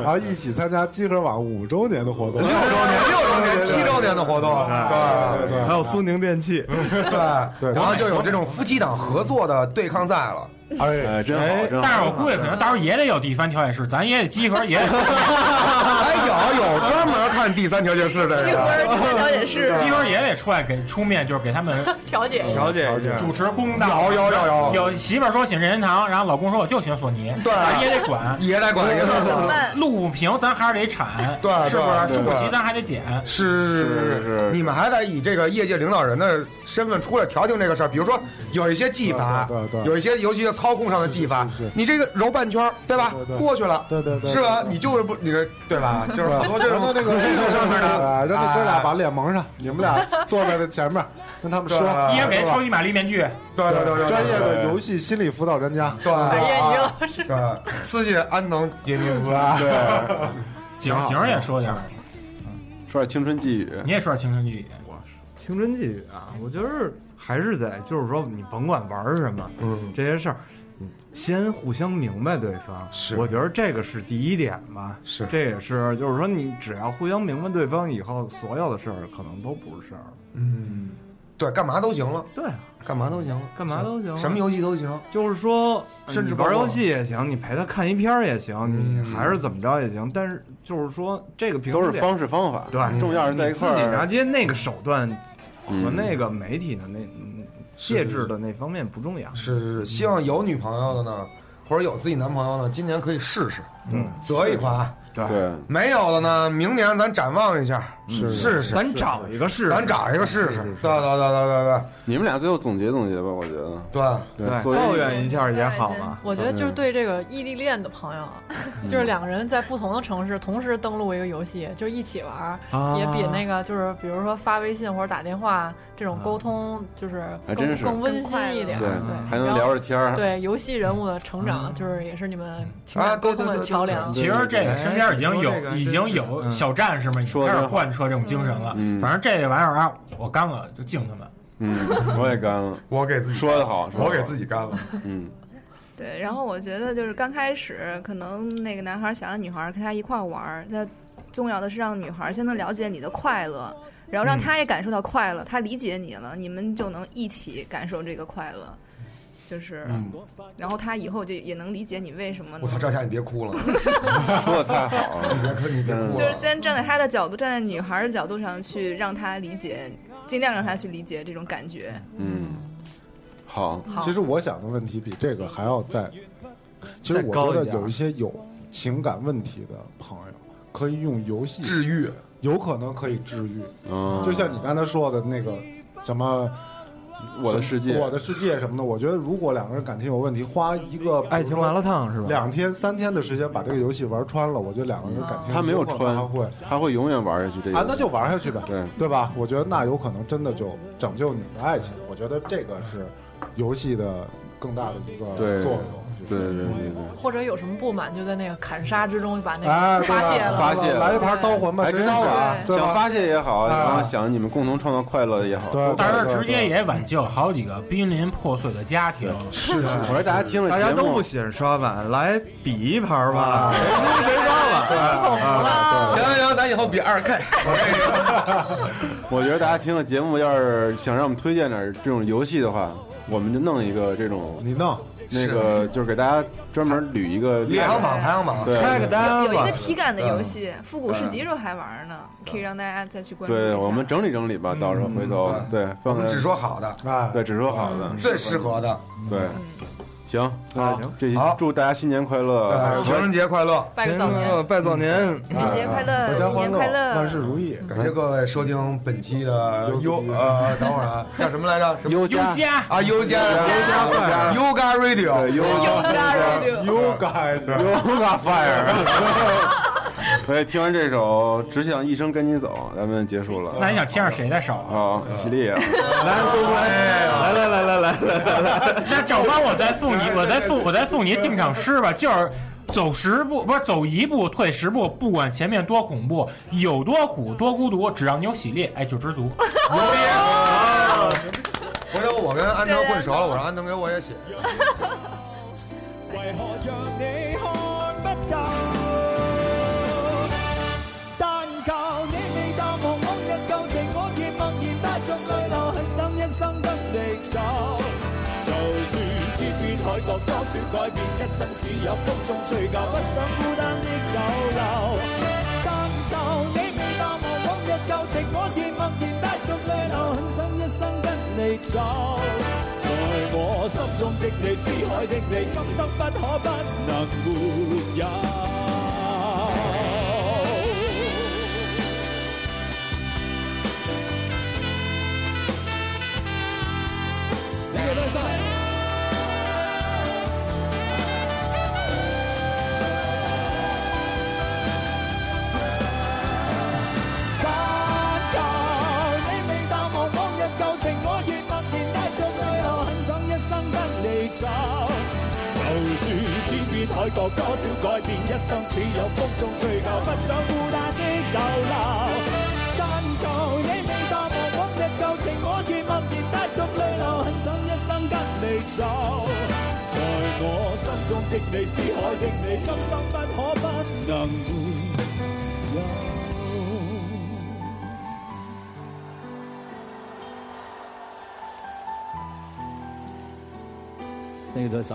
然后一起参加集合网五周年的活动，六周年、六周年、七周年的活动，对对。对还有苏宁电器，对。对。然后就有这种夫妻档合作的对抗赛了。哎，哎，真好，但是我估计可能到时候也得有第三调解室，咱也得集合，也得 *laughs* 哎，有有专门看第三调解室这集合个，第三调解室，集合也得出来给出面，就是给他们 *laughs* 调解一下。了解一下。主持公道。有有有有有媳妇儿说请任天堂，然后老公说我就喜欢索尼，对咱 *laughs* 也得管。也得管，也得管。路不平咱还是得铲，对是不是？树不齐咱还得剪。是是是你们还得以这个业界领导人的身份出来调停这个事儿。比如说，有一些技法，对对有一些尤其是操控上的技法是是，你这个揉半圈，对吧？过去了，对对对是吧？你就是不，你这对吧？就是好多这种让那个技术上面的，哎让这哥俩哎。把脸蒙上，你们俩 *laughs* 坐在这前面，跟他们说，对一人给超级玛丽面具，对对对对，专业的游戏，心理辅导专家，对。职业于啊老师，对，私信安能杰尼斯，对，景景也说点儿，说点青春寄语。你也说点青春记忆。青春寄语啊，我觉得还是得，就是说你甭管玩什么，嗯，这些事儿，你先互相明白对方。是。我觉得这个是第一点吧。是。这也是，就是说你只要互相明白对方，以后所有的事儿可能都不是事儿。嗯，对，干嘛都行了，对啊，干嘛都行了，干嘛都行，什么游戏都行，就是说，甚至玩游戏也行，你陪他看一片儿也行，嗯。你还是怎么着也行。但是就是说，这个平都是方式方法，对。重要是在一你自己块儿拿捏那个手段和嗯。那个媒体的那嗯介质的那方面不重要。是是是，希望有女朋友的呢，或者有自己男朋友呢，今年可以试试，嗯，择一款。对，对，没有的呢，明年咱展望一下，是试试，咱找一个试试，咱找一个试试。对对对对对对你们俩最后总结总结吧，我觉得。对。对，抱怨一下也好嘛。我觉得就是对这个异地恋的朋友，啊，*laughs* 就是两个人在不同的城市同时登录一个游戏，就一起玩也比那个就是比如说发微信或者打电话这种沟通，就是更还真是更温馨一点。对对，还能聊着天儿。对游戏人物的成长，就是也是你们情沟通的桥梁。其实这个身边已经有哎这个已经有小战士们开始贯彻这种精神了。嗯反正这玩意儿啊，我干了就敬他们。嗯，我也干了。我给自己说的好说得好我给自己干了。嗯，*laughs* 对，然后我觉得就是刚开始，可能那个男孩想让女孩跟他一块儿玩儿，那重要的是让女孩先能了解你的快乐，然后让他也感受到快乐，他理解你了，你们就能一起感受这个快乐。就是，然后他以后就也能理解你为什么我操，赵夏你别哭了，*laughs* 说的太好了。*laughs* 你别哭，你别哭就是。先站在他的角度，站在女孩的角度上去让他理解，尽量让他去理解这种感觉。嗯，好，其实我想的问题比这个还要再，其实我觉得有一些有情感问题的朋友，可以用游戏治愈，有可能可以治愈。嗯，就像你刚才说的那个什么我的世界，我的世界什么的，我觉得如果两个人感情有问题，花一个爱情麻辣烫是吧？两天三天的时间把这个游戏玩穿了，我觉得两个人感情他没有穿他会他会永远玩下去这个。啊，那就玩下去呗，对，对吧？我觉得那有可能真的就拯救你们的爱情。我觉得这个是游戏的更大的一个作用。对对对对对。或者有什么不满，就在那个砍杀之中把那哎，个发泄了。发泄来一盘刀魂吧，谁还真是烧啊？对吧？想发泄也好，哎然后想你们共同创造快乐也好。对对但是直接也挽救好几个濒临破碎的家庭。是是我说大家听了大家都不喜欢刷碗，来比一盘吧，谁输谁刷碗。*laughs* 行行行，咱以后比二 K。*laughs* 我觉得大家听了节目，要是想让我们推荐点这种游戏的话，我们就弄一个这种你弄那个，就是给大家专门捋一个排行榜，排行榜。对开个单有一个，体感的游戏，复古市集时候还玩呢，可以让大家再去关注一对，我们整理整理吧，到时候回头对我们放只说好的，哎，对只说好的，最适合的。对。行，那行这期好祝大家新年快乐呃，情人节快乐！拜个早年。拜早年，情人节快乐，阖家欢乐新年快，乐，万事如意。感谢各位收听本期的优呃，等会儿啊，*laughs* 叫什么来着？什么优优家啊？优家家 Yoga Radio 对优优该是 Yoga Fire。*laughs* *laughs* 所以听完这首《只想一生跟你走》，咱们结束了。那你想牵上谁的手啊？啊，起立啊！来，来来来来来来来，那赵芳，我再送你，我再送，我再送你定场诗吧，就是。走十步不是走一步退十步，不管前面多恐怖，有多苦多孤独，只要你有喜力，哎就知足。*laughs* 回头我跟安藤混熟了，我让安藤给我也写。*laughs* 為何讓你看不透？角多少改變，一生只有风中追究，不想孤單的久留。但求你未淡忘往日舊情，我亦默然帶着泪流，很想一生跟你走。在我心中的你，思海的你，今生不可不能没有。天邊海角多少改变，一生只有风中追究，不想孤单的逗留。但求你未淡忘往日舊情，我亦默然带着泪流，很想一生跟你走。在我心中的你，思海的你，今生不可不能沒有。那个多早。